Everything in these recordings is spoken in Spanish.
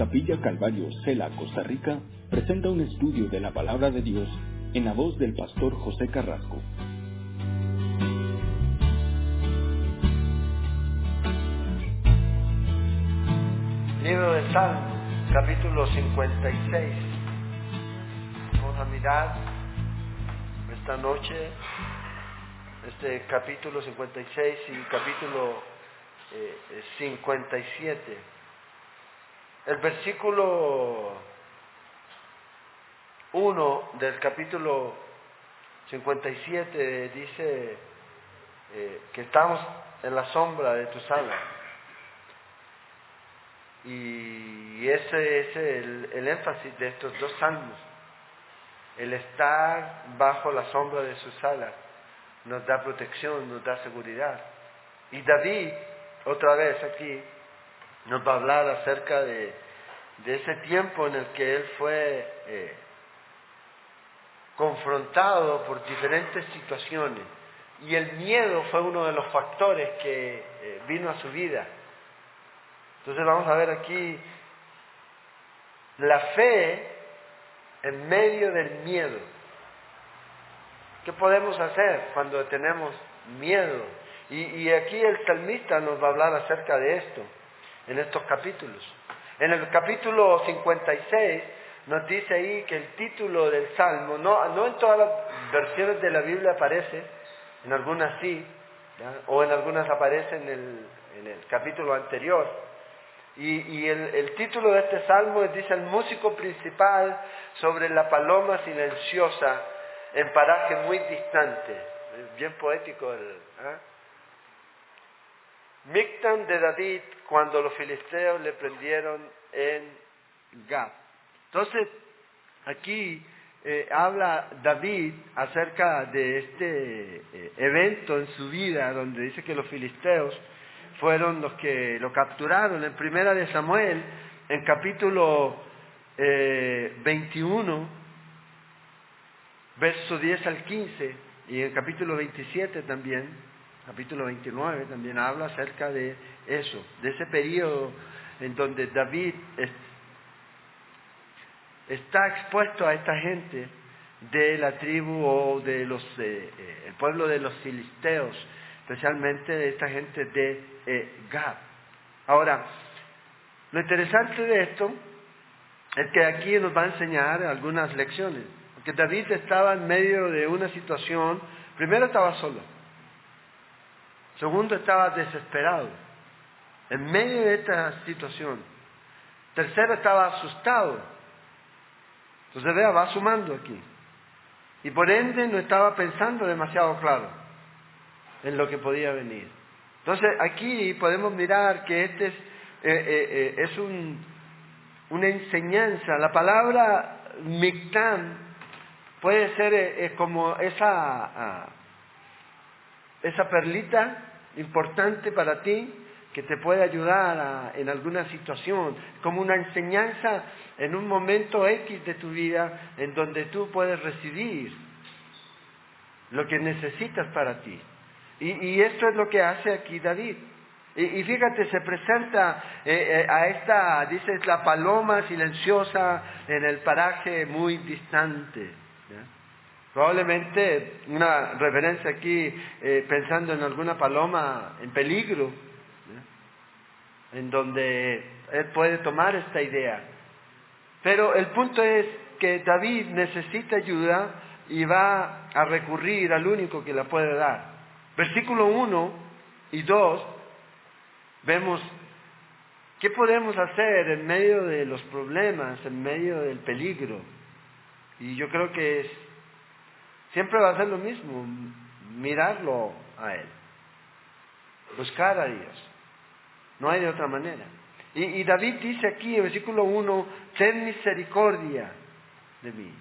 Capilla Calvario, Cela, Costa Rica, presenta un estudio de la palabra de Dios en la voz del pastor José Carrasco. Libro de Salmos, capítulo 56. Vamos a mirar esta noche este capítulo 56 y capítulo eh, 57. El versículo 1 del capítulo 57 dice eh, que estamos en la sombra de tus alas. Y ese es el, énfasis de estos dos salmos. El estar bajo la sombra de sus alas nos da protección, nos da seguridad. Y David, otra vez aquí, nos va a hablar acerca de, de ese tiempo en el que él fue eh, confrontado por diferentes situaciones. Y el miedo fue uno de los factores que eh, vino a su vida. Entonces vamos a ver aquí la fe en medio del miedo. ¿Qué podemos hacer cuando tenemos miedo? Y, y, aquí el salmista nos va a hablar acerca de esto, en estos capítulos. En el capítulo 56 nos dice ahí que el título del salmo, no, no en todas las versiones de la Biblia aparece, en algunas sí, o en algunas aparece en el, en el capítulo anterior. Y, y el, título de este salmo dice el músico principal sobre la paloma silenciosa en paraje muy distante. Bien poético el. ¿eh? Mictan de David cuando los filisteos le prendieron en Gad. Entonces, aquí eh, habla David acerca de este eh, evento en su vida donde dice que los filisteos fueron los que lo capturaron. En primera de Samuel, en capítulo eh, 21, verso 10 al 15, y en capítulo 27 también, capítulo 29 también habla acerca de eso, de ese periodo en donde David es, está expuesto a esta gente de la tribu o de los eh, pueblo de los filisteos, especialmente de esta gente de eh, Gad. Ahora, lo interesante de esto es que aquí nos va a enseñar algunas lecciones. Porque David estaba en medio de una situación, primero estaba solo, segundo estaba desesperado, en medio de esta situación, tercero estaba asustado. Entonces vea, va sumando aquí. Y por ende no estaba pensando demasiado claro en lo que podía venir. Entonces aquí podemos mirar que este es, eh, eh, eh, es un, una enseñanza. La palabra mictán puede ser como esa, uh, esa perlita importante para ti que te puede ayudar en alguna situación, como una enseñanza en un momento X de tu vida en donde tú puedes recibir lo que necesitas para ti. Y, esto es lo que hace aquí David. Y, fíjate, se presenta eh, eh, a esta, dice, la paloma silenciosa en el paraje muy distante. Probablemente una referencia aquí eh, pensando en alguna paloma en peligro, en donde él puede tomar esta idea. Pero el punto es que David necesita ayuda y va a recurrir al único que la puede dar. Versículo 1 y 2 vemos qué podemos hacer en medio de los problemas, en medio del peligro. Y yo creo que es, siempre va a ser lo mismo, mirarlo a Él, buscar a Dios. No hay de otra manera. Y, David dice aquí en versículo 1, ten misericordia de mí.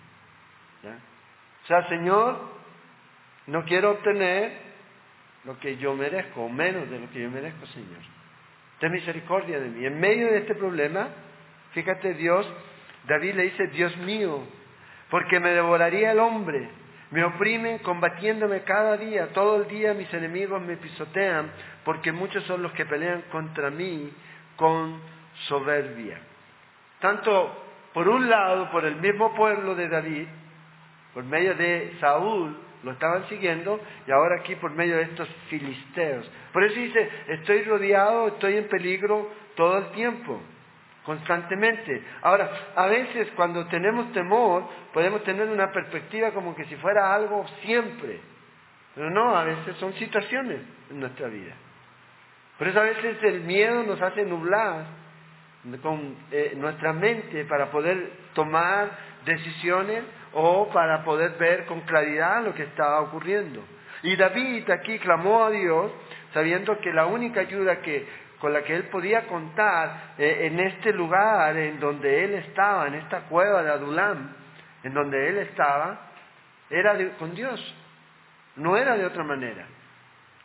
O sea, Señor, no quiero obtener lo que yo merezco, o menos de lo que yo merezco, Señor. Ten misericordia de mí. En medio de este problema, fíjate Dios, David le dice, Dios mío, porque me devoraría el hombre, me oprimen combatiéndome cada día, todo el día mis enemigos me pisotean, porque muchos son los que pelean contra mí con soberbia. tanto por un lado, por el mismo pueblo de David, por medio de Saúl, lo estaban siguiendo, y ahora aquí por medio de estos filisteos. Por eso dice, estoy rodeado, estoy en peligro todo el tiempo, constantemente. Ahora, a veces cuando tenemos temor, podemos tener una perspectiva como que si fuera algo siempre, pero no, a veces son situaciones en nuestra vida. Por eso a veces el miedo nos hace nublar con eh, nuestra mente para poder tomar decisiones o para poder ver con claridad lo que estaba ocurriendo. Y David aquí clamó a Dios sabiendo que la única ayuda que, con la que él podía contar eh, en este lugar en donde él estaba, en esta cueva de Adulam, en donde él estaba, era con Dios. No era de otra manera.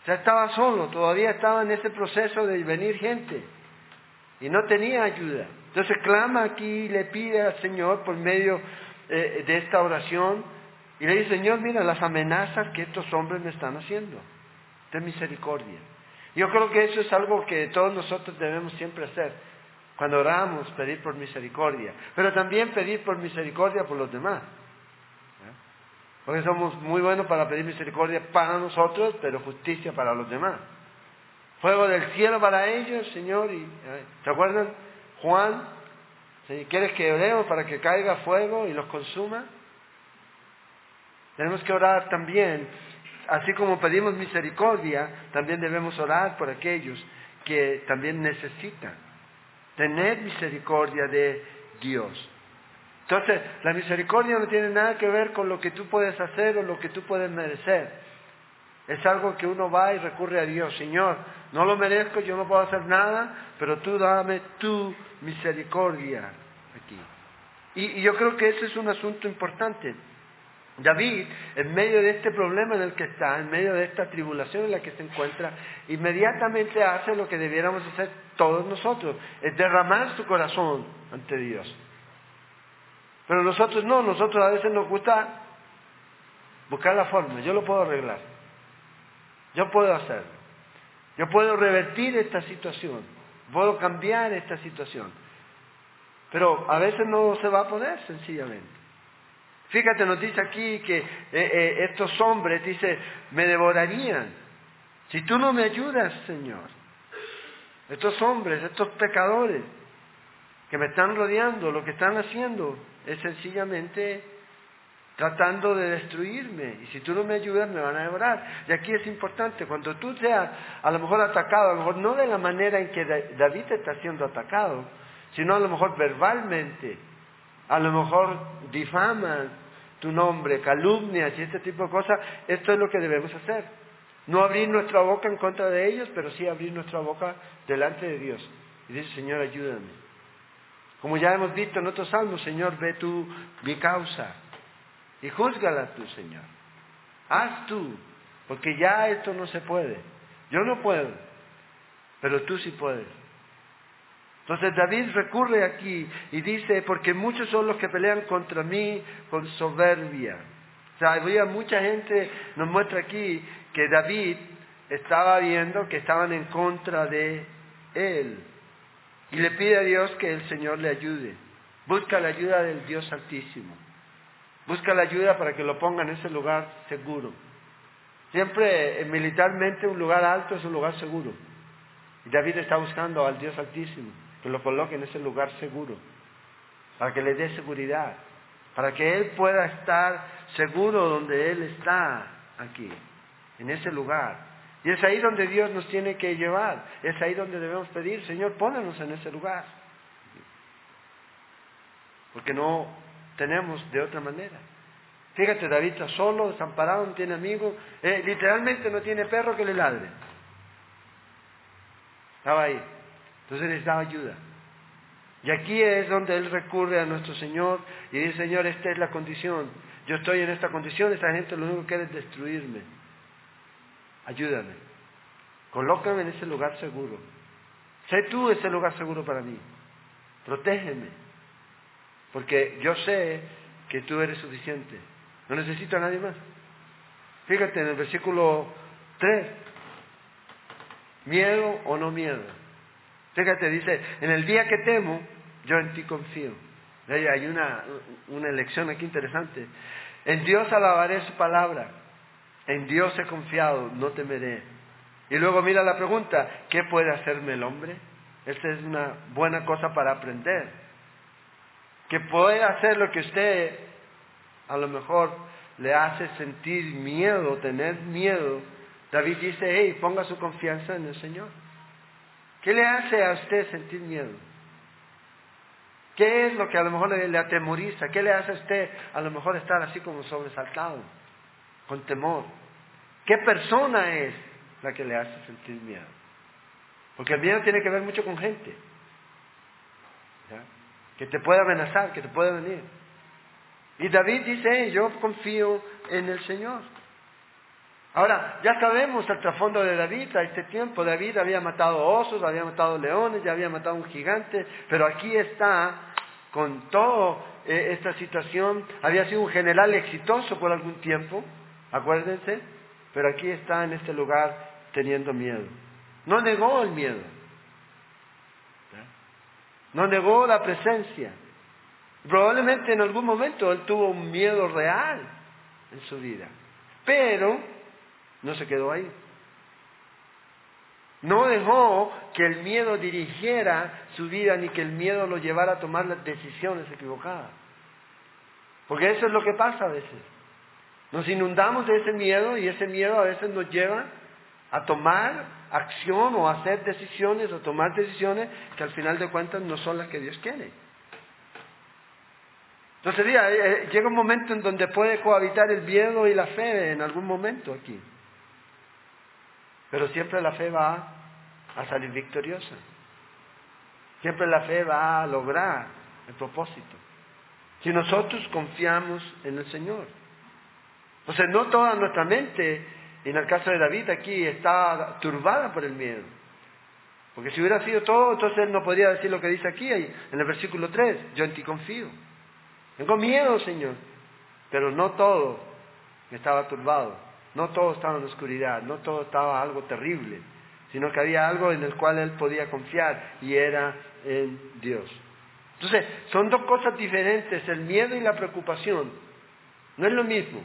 Ya estaba solo, todavía estaba en ese proceso de venir gente y no tenía ayuda. Entonces clama aquí y le pide al Señor por medio eh, de esta oración y le dice, Señor, mira las amenazas que estos hombres me están haciendo. Ten misericordia. Yo creo que eso es algo que todos nosotros debemos siempre hacer. Cuando oramos, pedir por misericordia. Pero también pedir por misericordia por los demás. Porque somos muy buenos para pedir misericordia para nosotros, pero justicia para los demás. Fuego del cielo para ellos, Señor. Y, ¿Se acuerdan? Juan, si ¿quieres que oremos para que caiga fuego y los consuma? Tenemos que orar también, así como pedimos misericordia, también debemos orar por aquellos que también necesitan tener misericordia de Dios. Entonces, la misericordia no tiene nada que ver con lo que tú puedes hacer o lo que tú puedes merecer. Es algo que uno va y recurre a Dios. Señor, no lo merezco, yo no puedo hacer nada, pero tú dame tu misericordia aquí. Y, yo creo que ese es un asunto importante. David, en medio de este problema en el que está, en medio de esta tribulación en la que se encuentra, inmediatamente hace lo que debiéramos hacer todos nosotros, es derramar su corazón ante Dios. Pero nosotros no, nosotros a veces nos gusta buscar la forma, yo lo puedo arreglar, yo puedo hacerlo, yo puedo revertir esta situación, puedo cambiar esta situación, pero a veces no se va a poder sencillamente. Fíjate, nos dice aquí que eh, eh, estos hombres, dice, me devorarían. Si tú no me ayudas, Señor, estos hombres, estos pecadores que me están rodeando, lo que están haciendo, es sencillamente tratando de destruirme. Y si tú no me ayudas, me van a devorar. Y aquí es importante, cuando tú seas a lo mejor atacado, a lo mejor no de la manera en que David está siendo atacado, sino a lo mejor verbalmente, a lo mejor difaman tu nombre, calumnias y este tipo de cosas, esto es lo que debemos hacer. No abrir nuestra boca en contra de ellos, pero sí abrir nuestra boca delante de Dios. Y dice, Señor, ayúdame. Como ya hemos visto en otros salmos, Señor, ve tú mi causa y júzgala tú, Señor. Haz tú, porque ya esto no se puede. Yo no puedo, pero tú sí puedes. Entonces David recurre aquí y dice, porque muchos son los que pelean contra mí con soberbia. O sea, había mucha gente, nos muestra aquí que David estaba viendo que estaban en contra de él. Y le pide a Dios que el Señor le ayude. Busca la ayuda del Dios Altísimo. Busca la ayuda para que lo ponga en ese lugar seguro. Siempre eh, militarmente un lugar alto es un lugar seguro. Y David está buscando al Dios Altísimo que lo coloque en ese lugar seguro, para que le dé seguridad, para que él pueda estar seguro donde él está aquí, en ese lugar. Y es ahí donde Dios nos tiene que llevar. Es ahí donde debemos pedir, Señor, pónganos en ese lugar. Porque no tenemos de otra manera. Fíjate, David está solo, desamparado, no tiene amigos, eh, literalmente no tiene perro que le ladre. Estaba ahí. Entonces necesitaba ayuda. Y aquí es donde él recurre a nuestro Señor y dice, Señor, esta es la condición. Yo estoy en esta condición, esta gente lo único que quiere es destruirme ayúdame, colócame en ese lugar seguro. Sé tú ese lugar seguro para mí. Protégeme. Porque yo sé que tú eres suficiente. No necesito a nadie más. Fíjate en el versículo 3. Miedo o no miedo. Fíjate, dice, en el día que temo, yo en ti confío. Hay una, una lección aquí interesante. En Dios alabaré su palabra. En Dios he confiado, no temeré. Y luego mira la pregunta, ¿qué puede hacerme el hombre? Esta es una buena cosa para aprender. Que puede hacer lo que usted a lo mejor le hace sentir miedo, tener miedo. David dice, hey, ponga su confianza en el Señor. ¿Qué le hace a usted sentir miedo? ¿Qué es lo que a lo mejor le, atemoriza? ¿Qué le hace a usted a lo mejor estar así como sobresaltado, con temor? ¿Qué persona es la que le hace sentir miedo? Porque el miedo tiene que ver mucho con gente. Que te puede amenazar, que te puede venir. Y David dice, yo confío en el Señor. Ahora, ya sabemos el trasfondo de David a este tiempo. David había matado osos, había matado leones, ya había matado un gigante, pero aquí está con toda eh, esta situación. Había sido un general exitoso por algún tiempo, acuérdense, pero aquí está en este lugar teniendo miedo. No negó el miedo, no negó la presencia. Probablemente en algún momento él tuvo un miedo real en su vida, pero no se quedó ahí. No dejó que el miedo dirigiera su vida ni que el miedo lo llevara a tomar las decisiones equivocadas. Porque eso es lo que pasa a veces. Nos inundamos de ese miedo y ese miedo a veces nos lleva a tomar acción o a hacer decisiones o tomar decisiones que al final de cuentas no son las que Dios quiere. Entonces eh, eh, llega un momento en donde puede cohabitar el miedo y la fe en algún momento aquí. Pero siempre la fe va a salir victoriosa. Siempre la fe va a lograr el propósito. Si nosotros confiamos en el Señor. O sea, no toda nuestra mente, en el caso de David aquí, está turbada por el miedo. Porque si hubiera sido todo, entonces él no podría decir lo que dice aquí, en el versículo 3, yo en ti confío. Tengo miedo, Señor, pero no todo estaba turbado. No todo estaba en oscuridad, no todo estaba algo terrible, sino que había algo en el cual él podía confiar y era en Dios. Entonces, son dos cosas diferentes, el miedo y la preocupación. No es lo mismo.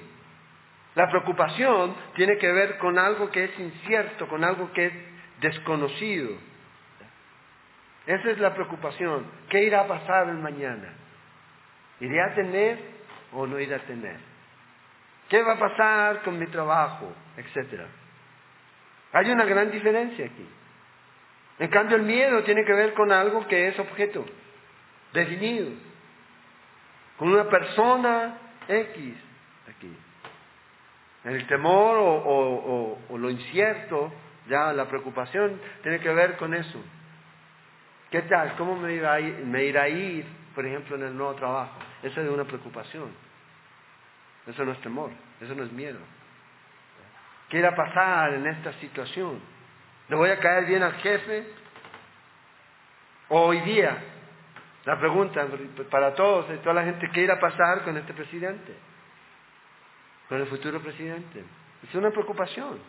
La preocupación tiene que ver con algo que es incierto, con algo que es desconocido. Esa es la preocupación. ¿Qué irá a pasar el mañana? ¿Iré a tener o no iré a tener? ¿Qué va a pasar con mi trabajo? Etcétera. Hay una gran diferencia aquí. En cambio, el miedo tiene que ver con algo que es objeto, definido, con una persona X aquí. El temor o, lo incierto, ya la preocupación, tiene que ver con eso. ¿Qué tal? ¿Cómo me irá a ir, me irá a ir por ejemplo, en el nuevo trabajo? Esa es una preocupación. Eso no es temor, eso no es miedo. ¿Qué irá a pasar en esta situación? ¿Le voy a caer bien al jefe? hoy día, la pregunta para todos, toda la gente, ¿qué irá a pasar con este presidente? Con el futuro presidente. Es una preocupación.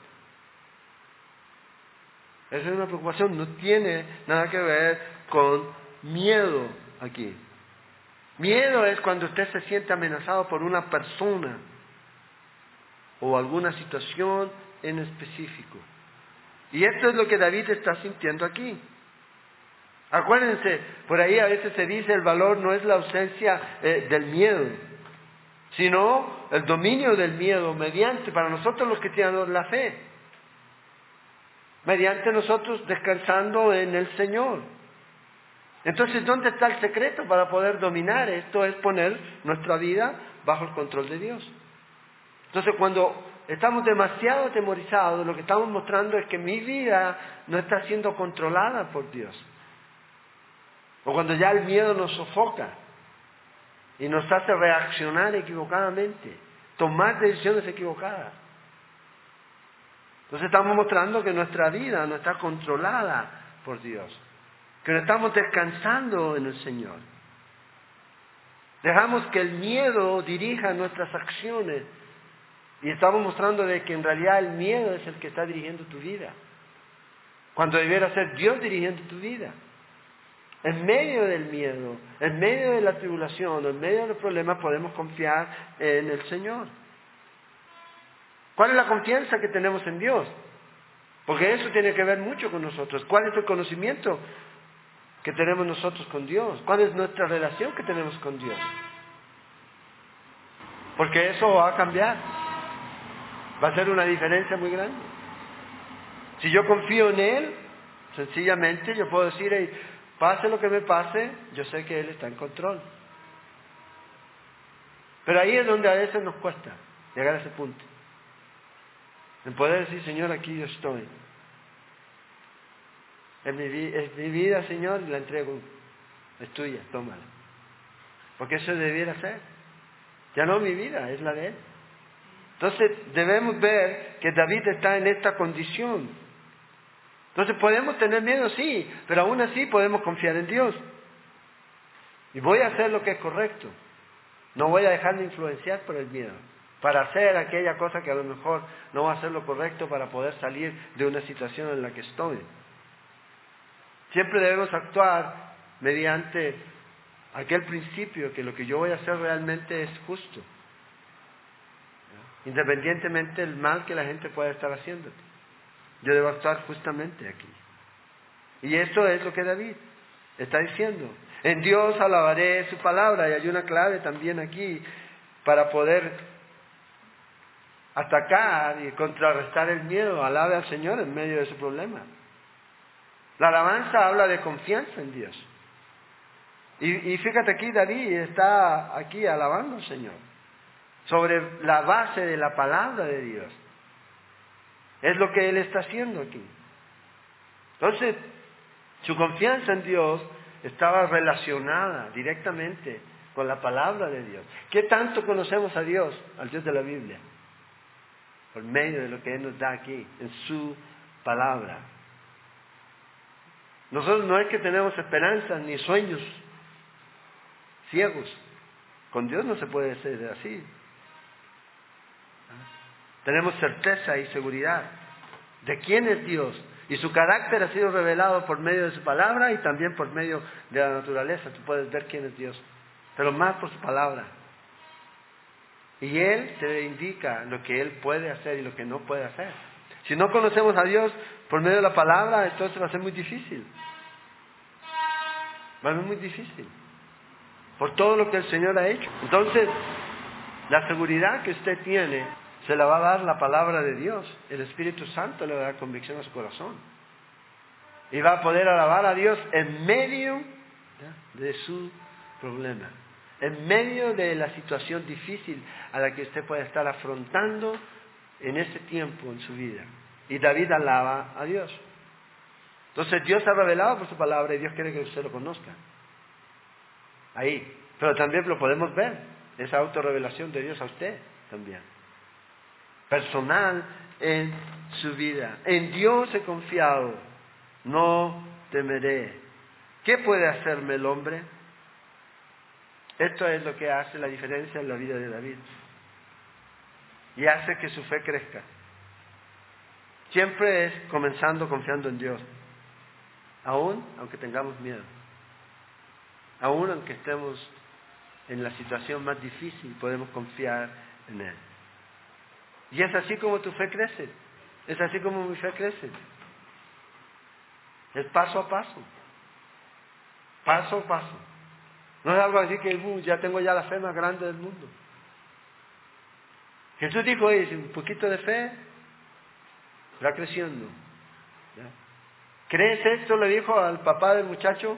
Esa es una preocupación, no tiene nada que ver con miedo aquí. Miedo es cuando usted se siente amenazado por una persona o alguna situación en específico. Y esto es lo que David está sintiendo aquí. Acuérdense, por ahí a veces se dice el valor no es la ausencia eh, del miedo, sino el dominio del miedo mediante, para nosotros los que tienen la fe, mediante nosotros descansando en el Señor. Entonces, ¿dónde está el secreto para poder dominar? Esto es poner nuestra vida bajo el control de Dios. Entonces, cuando estamos demasiado atemorizados, lo que estamos mostrando es que mi vida no está siendo controlada por Dios. O cuando ya el miedo nos sofoca y nos hace reaccionar equivocadamente, tomar decisiones equivocadas. Entonces estamos mostrando que nuestra vida no está controlada por Dios que no estamos descansando en el Señor. Dejamos que el miedo dirija nuestras acciones y estamos mostrando de que en realidad el miedo es el que está dirigiendo tu vida, cuando debiera ser Dios dirigiendo tu vida. En medio del miedo, en medio de la tribulación, en medio de los problemas, podemos confiar en el Señor. ¿Cuál es la confianza que tenemos en Dios? Porque eso tiene que ver mucho con nosotros. ¿Cuál es el conocimiento que tenemos nosotros con Dios? ¿Cuál es nuestra relación que tenemos con Dios? Porque eso va a cambiar. Va a ser una diferencia muy grande. Si yo confío en Él, sencillamente yo puedo decir, pase lo que me pase, yo sé que Él está en control. Pero ahí es donde a veces nos cuesta llegar a ese punto. En poder decir, Señor, aquí yo estoy. Es mi, vida, Señor, la entrego. Es tuya, tómala. Porque eso debiera ser. Ya no mi vida, es la de Él. Entonces debemos ver que David está en esta condición. Entonces podemos tener miedo, sí, pero aún así podemos confiar en Dios. Y voy a hacer lo que es correcto. No voy a dejarme influenciar por el miedo para hacer aquella cosa que a lo mejor no va a ser lo correcto para poder salir de una situación en la que estoy. Siempre debemos actuar mediante aquel principio que lo que yo voy a hacer realmente es justo, independientemente del mal que la gente pueda estar haciendo. Yo debo actuar justamente aquí. Y eso es lo que David está diciendo. En Dios alabaré su palabra y hay una clave también aquí para poder atacar y contrarrestar el miedo. Alabe al Señor en medio de su problema. La alabanza habla de confianza en Dios. Y, fíjate aquí, David está aquí alabando al Señor sobre la base de la palabra de Dios. Es lo que él está haciendo aquí. Entonces, su confianza en Dios estaba relacionada directamente con la palabra de Dios. ¿Qué tanto conocemos a Dios, al Dios de la Biblia? Por medio de lo que Él nos da aquí, en su palabra. Nosotros no es que tenemos esperanzas ni sueños ciegos. Con Dios no se puede ser así. Tenemos certeza y seguridad de quién es Dios. Y su carácter ha sido revelado por medio de su palabra y también por medio de la naturaleza. Tú puedes ver quién es Dios, pero más por su palabra. Y Él te indica lo que Él puede hacer y lo que no puede hacer. Si no conocemos a Dios por medio de la palabra, entonces va a ser muy difícil. Va a ser muy difícil por todo lo que el Señor ha hecho. Entonces, la seguridad que usted tiene se la va a dar la palabra de Dios. El Espíritu Santo le va a dar convicción a su corazón. Y va a poder alabar a Dios en medio de su problema, en medio de la situación difícil a la que usted puede estar afrontando en ese tiempo en su vida. Y David alaba a Dios. Entonces Dios ha revelado por su palabra y Dios quiere que usted lo conozca ahí. Pero también lo podemos ver, esa autorrevelación de Dios a usted también. Personal en su vida. En Dios he confiado, no temeré. ¿Qué puede hacerme el hombre? Esto es lo que hace la diferencia en la vida de David. Y hace que su fe crezca. Siempre es comenzando confiando en Dios, aún aunque tengamos miedo. Aún aunque estemos en la situación más difícil, podemos confiar en Él. Y es así como tu fe crece. Es así como mi fe crece. Es paso a paso. Paso a paso. No es algo así que uh, ya tengo ya la fe más grande del mundo. Jesús dijo, un poquito de fe va creciendo. ¿Crees esto? Le dijo al papá del muchacho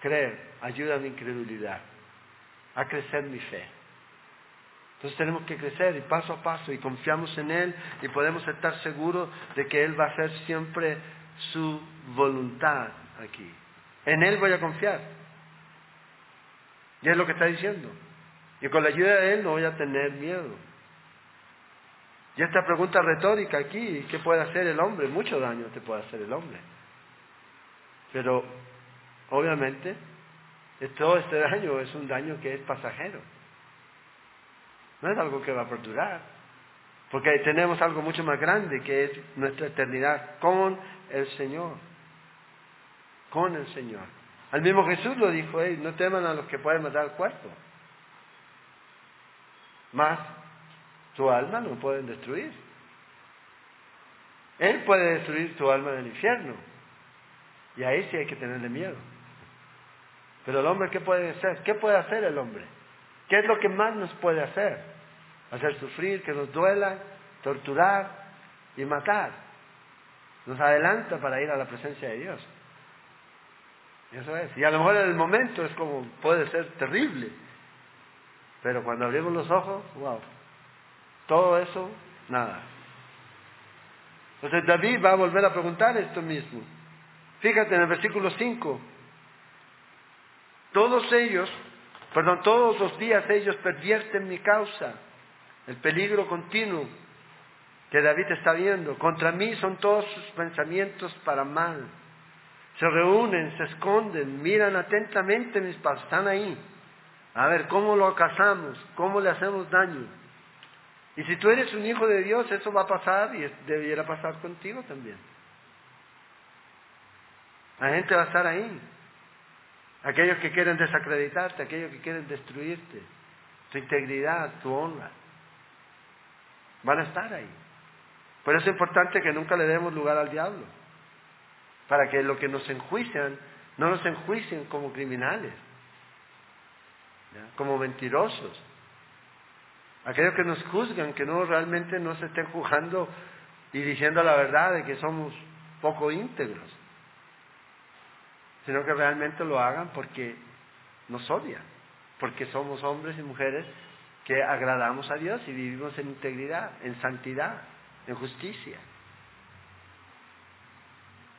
creer, ayuda a mi incredulidad, a crecer mi fe. Entonces tenemos que crecer y paso a paso y confiamos en Él y podemos estar seguros de que Él va a hacer siempre su voluntad aquí. En Él voy a confiar. Y es lo que está diciendo. Y con la ayuda de Él no voy a tener miedo. Y esta pregunta retórica aquí, ¿qué puede hacer el hombre? Mucho daño te puede hacer el hombre. Pero Obviamente, todo este daño es un daño que es pasajero. No es algo que va a perdurar. Porque tenemos algo mucho más grande que es nuestra eternidad con el Señor. con el Señor. Al mismo Jesús lo dijo, no teman a los que pueden matar el cuerpo. Más tu alma no pueden destruir. Él puede destruir tu alma del infierno. Y ahí sí hay que tenerle miedo. Pero el hombre, ¿qué puede hacer? ¿Qué puede hacer el hombre? ¿Qué es lo que más nos puede hacer? Hacer sufrir, que nos duela, torturar y matar. Nos adelanta para ir a la presencia de Dios. Eso es. Y a lo mejor en el momento es como, puede ser terrible. Pero cuando abrimos los ojos, wow. Todo eso, nada. Entonces David va a volver a preguntar esto mismo. Fíjate en el versículo 5. Todos ellos, perdón, todos los días ellos pervierten mi causa. El peligro continuo que David está viendo. Contra mí son todos sus pensamientos para mal. Se reúnen, se esconden, miran atentamente mis pasos, están ahí. A ver, ¿cómo lo casamos? ¿Cómo le hacemos daño? Y si tú eres un hijo de Dios, eso va a pasar y debiera pasar contigo también. La gente va a estar ahí. Aquellos que quieren desacreditarte, aquellos que quieren destruirte, tu integridad, tu honra, van a estar ahí. Por eso es importante que nunca le demos lugar al diablo, para que lo que nos enjuician, no nos enjuicien como criminales, como mentirosos. Aquellos que nos juzgan, que no realmente no se estén juzgando y diciendo la verdad de que somos poco íntegros, sino que realmente lo hagan porque nos odian, porque somos hombres y mujeres que agradamos a Dios y vivimos en integridad, en santidad, en justicia.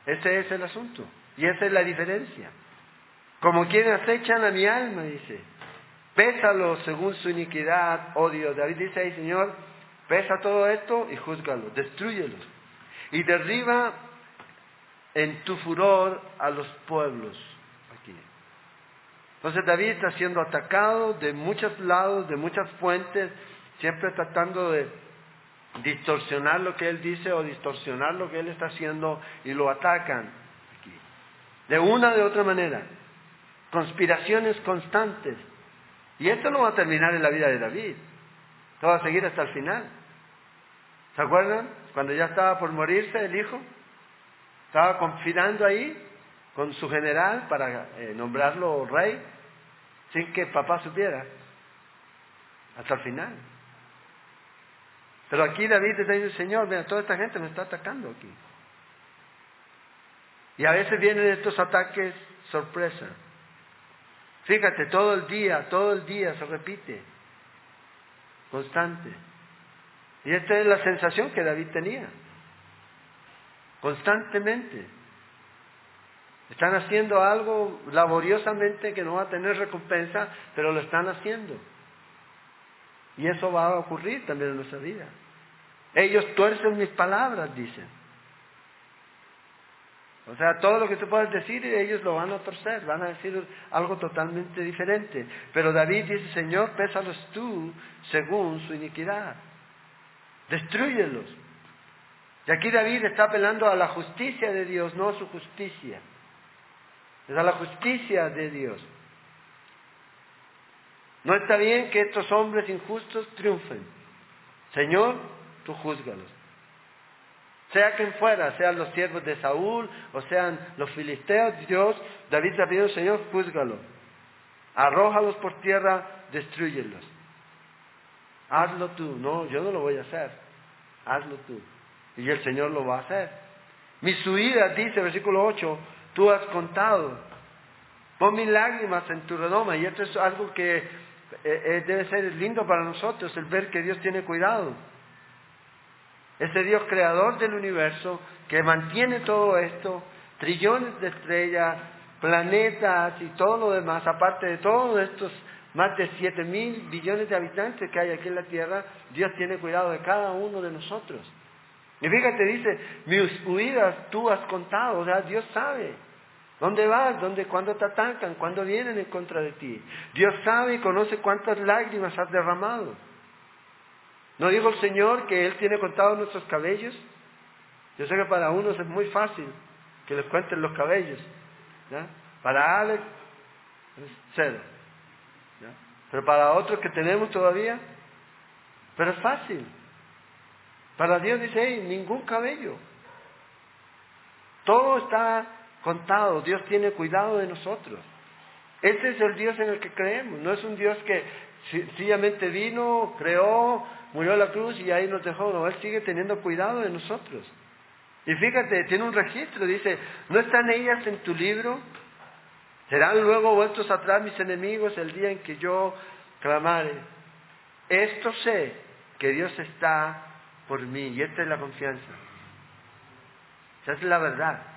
Ese es el asunto y esa es la diferencia. Como quienes acechan a mi alma, dice, Pésalo según su iniquidad, oh Dios. David dice ahí, Señor, pesa todo esto y júzgalo, destruyelo. Y derriba en tu furor a los pueblos. Aquí. Entonces David está siendo atacado de muchos lados, de muchas fuentes, siempre tratando de distorsionar lo que él dice o distorsionar lo que él está haciendo y lo atacan. Aquí. De una de otra manera. Conspiraciones constantes y esto no va a terminar en la vida de David. Esto va a seguir hasta el final. ¿Se acuerdan? Cuando ya estaba por morirse el hijo, estaba confinando ahí con su general para eh, nombrarlo rey, sin que papá supiera, hasta el final. Pero aquí David está diciendo, Señor, mira, toda esta gente me está atacando aquí. Y a veces vienen estos ataques sorpresa. Fíjate, todo el día, todo el día se repite, constante. Y esta es la sensación que David tenía, constantemente. Están haciendo algo laboriosamente que no va a tener recompensa, pero lo están haciendo. Y eso va a ocurrir también en nuestra vida. Ellos tuercen mis palabras, dicen. O sea, todo lo que tú puedes decir, ellos lo van a torcer, van a decir algo totalmente diferente. Pero David dice, Señor, pésalos tú según su iniquidad. Destruyelos. Y aquí David está apelando a la justicia de Dios, no a su justicia. Es a la justicia de Dios. No está bien que estos hombres injustos triunfen. Señor, tú júzgalos sea quien fuera, sean los siervos de Saúl o sean los filisteos, Dios, David está pidiendo, Señor, júzgalo, arrójalos por tierra, destruyelos. Hazlo tú, no, yo no lo voy a hacer, hazlo tú. Y el Señor lo va a hacer. Mis huidas, dice versículo 8, tú has contado. Pon mis lágrimas en tu redoma. Y esto es algo que eh, eh, debe ser lindo para nosotros, el ver que Dios tiene cuidado. Ese Dios creador del universo que mantiene todo esto, trillones de estrellas, planetas y todo lo demás, aparte de todos estos más de siete mil billones de habitantes que hay aquí en la Tierra, Dios tiene cuidado de cada uno de nosotros. Y fíjate, dice, mis huidas tú has contado, o sea, Dios sabe. ¿Dónde vas? ¿Dónde, ¿Cuándo te atacan? ¿Cuándo vienen en contra de ti? Dios sabe y conoce cuántas lágrimas has derramado. ¿No dijo el Señor que Él tiene contados nuestros cabellos? Yo sé que para unos es muy fácil que les cuenten los cabellos. Para Alex, es cero. Pero para otros que tenemos todavía, pero es fácil. Para Dios dice, hey, ningún cabello. Todo está contado. Dios tiene cuidado de nosotros. Ese es el Dios en el que creemos. No es un Dios que sencillamente vino, creó, murió en la cruz y ahí nos dejó. No, Él sigue teniendo cuidado de nosotros. Y fíjate, tiene un registro. Dice, ¿no están ellas en tu libro? Serán luego vueltos atrás mis enemigos el día en que yo clamare. Esto sé que Dios está por mí y esta es la confianza. Esa es la verdad.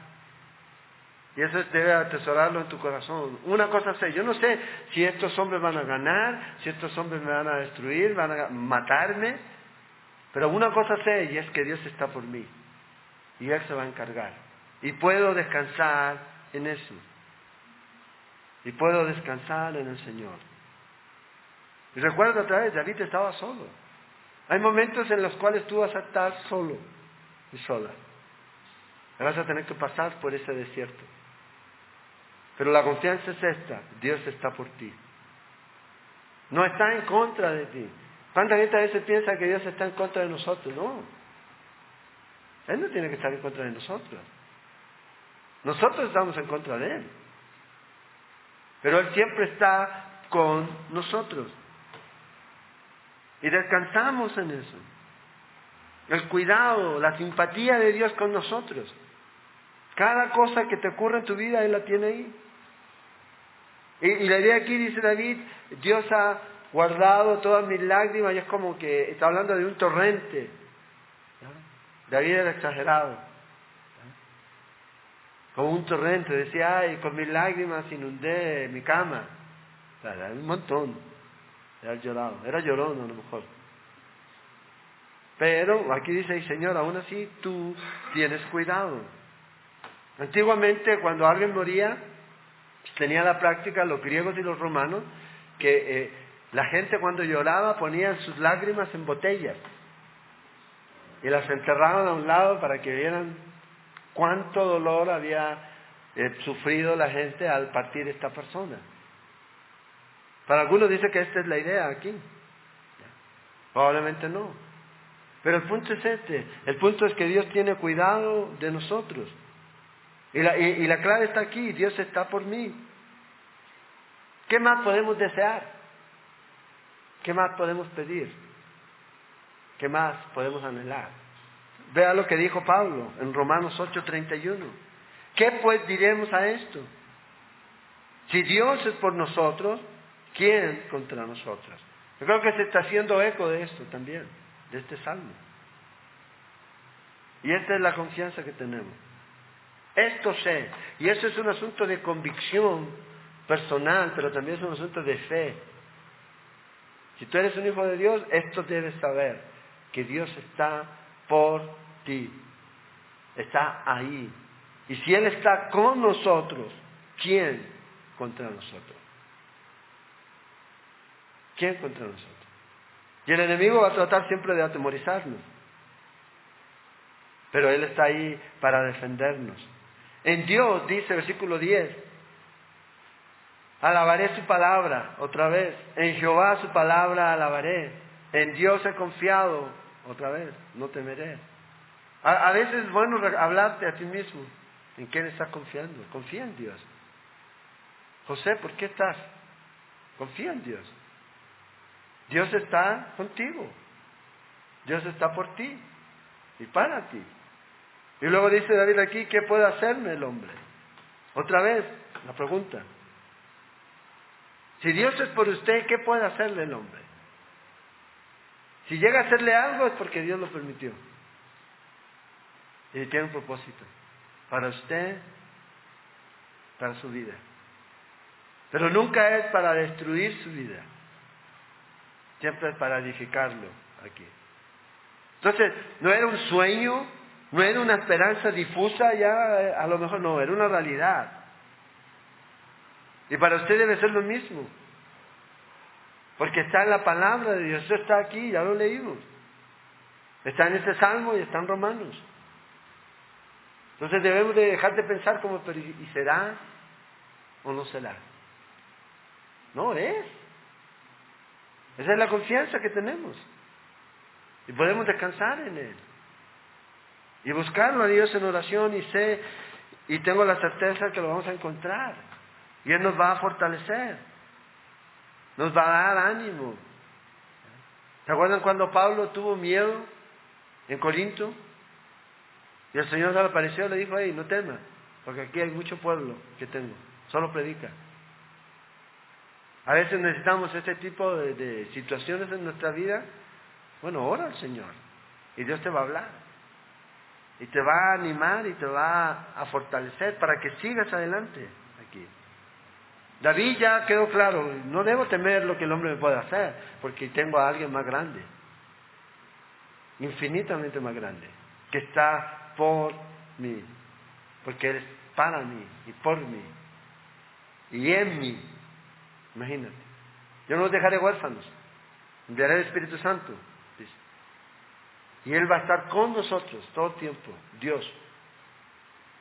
Y eso debe atesorarlo en tu corazón. Una cosa sé, yo no sé si estos hombres van a ganar, si estos hombres me van a destruir, van a matarme, pero una cosa sé y es que Dios está por mí y Él se va a encargar. Y puedo descansar en eso. Y puedo descansar en el Señor. Y recuerda otra vez, David estaba solo. Hay momentos en los cuales tú vas a estar solo y sola. Vas a tener que pasar por ese desierto. Pero la confianza es esta, Dios está por ti. No está en contra de ti. ¿Cuánta gente a veces piensa que Dios está en contra de nosotros? No. Él no tiene que estar en contra de nosotros. Nosotros estamos en contra de Él. Pero Él siempre está con nosotros. Y descansamos en eso. El cuidado, la simpatía de Dios con nosotros. Cada cosa que te ocurre en tu vida, Él la tiene ahí. Y, la idea aquí dice David, Dios ha guardado todas mis lágrimas y es como que está hablando de un torrente. David era exagerado. Como un torrente, decía, ay, con mis lágrimas inundé mi cama. Era un montón. Era llorado, era llorón a lo mejor. Pero aquí dice, Señor, aún así tú tienes cuidado. Antiguamente, cuando alguien moría, tenía la práctica, los griegos y los romanos, que eh, la gente cuando lloraba ponía sus lágrimas en botellas y las enterraban a un lado para que vieran cuánto dolor había eh, sufrido la gente al partir esta persona. Para algunos dice que esta es la idea aquí. Probablemente no. Pero el punto es este. El punto es que Dios tiene cuidado de nosotros. Y la, y la clave está aquí. Dios está por mí. ¿Qué más podemos desear? ¿Qué más podemos pedir? ¿Qué más podemos anhelar? Vea lo que dijo Pablo en Romanos 8:31. ¿Qué pues diremos a esto? Si Dios es por nosotros, ¿quién contra nosotros? Yo creo que se está haciendo eco de esto también, de este salmo. Y esta es la confianza que tenemos. Esto sé, y eso es un asunto de convicción personal, pero también es un asunto de fe. Si tú eres un hijo de Dios, esto debes saber, que Dios está por ti, está ahí. Y si Él está con nosotros, ¿quién contra nosotros? ¿Quién contra nosotros? Y el enemigo va a tratar siempre de atemorizarnos. Pero Él está ahí para defendernos. En Dios, dice versículo 10, Alabaré su palabra otra vez. En Jehová su palabra alabaré. En Dios he confiado otra vez. No temeré. A, veces es bueno hablarte a ti mismo. ¿En quién estás confiando? Confía en Dios. José, ¿por qué estás? Confía en Dios. Dios está contigo. Dios está por ti y para ti. Y luego dice David aquí, ¿qué puede hacerme el hombre? Otra vez, la pregunta. Si Dios es por usted, ¿qué puede hacerle el hombre? Si llega a hacerle algo es porque Dios lo permitió. Y tiene un propósito. Para usted, para su vida. Pero nunca es para destruir su vida. Siempre es para edificarlo aquí. Entonces, no era un sueño, no era una esperanza difusa, ya a lo mejor no, era una realidad. Y para usted debe ser lo mismo. Porque está en la palabra de Dios, está aquí, ya lo leímos. Está en ese salmo y está en Romanos. Entonces debemos de dejar de pensar como, pero ¿y será? o no será? No es. Esa es la confianza que tenemos. Y podemos descansar en Él. Y buscarlo a Dios en oración y sé, y tengo la certeza que lo vamos a encontrar. Y Él nos va a fortalecer. Nos va a dar ánimo. ¿Se acuerdan cuando Pablo tuvo miedo en Corinto? Y el Señor se le apareció y le dijo, hey, no temas, porque aquí hay mucho pueblo que tengo, solo predica. A veces necesitamos este tipo de, situaciones en nuestra vida. Bueno, ora al Señor y Dios te va a hablar. Y te va a animar y te va a fortalecer para que sigas adelante aquí. David ya quedó claro, no debo temer lo que el hombre me puede hacer, porque tengo a alguien más grande, infinitamente más grande, que está por mí, porque Él es para mí y por mí y en mí. Imagínate. Yo no los dejaré huérfanos, enviaré el Espíritu Santo. Y Él va a estar con nosotros todo el tiempo, Dios.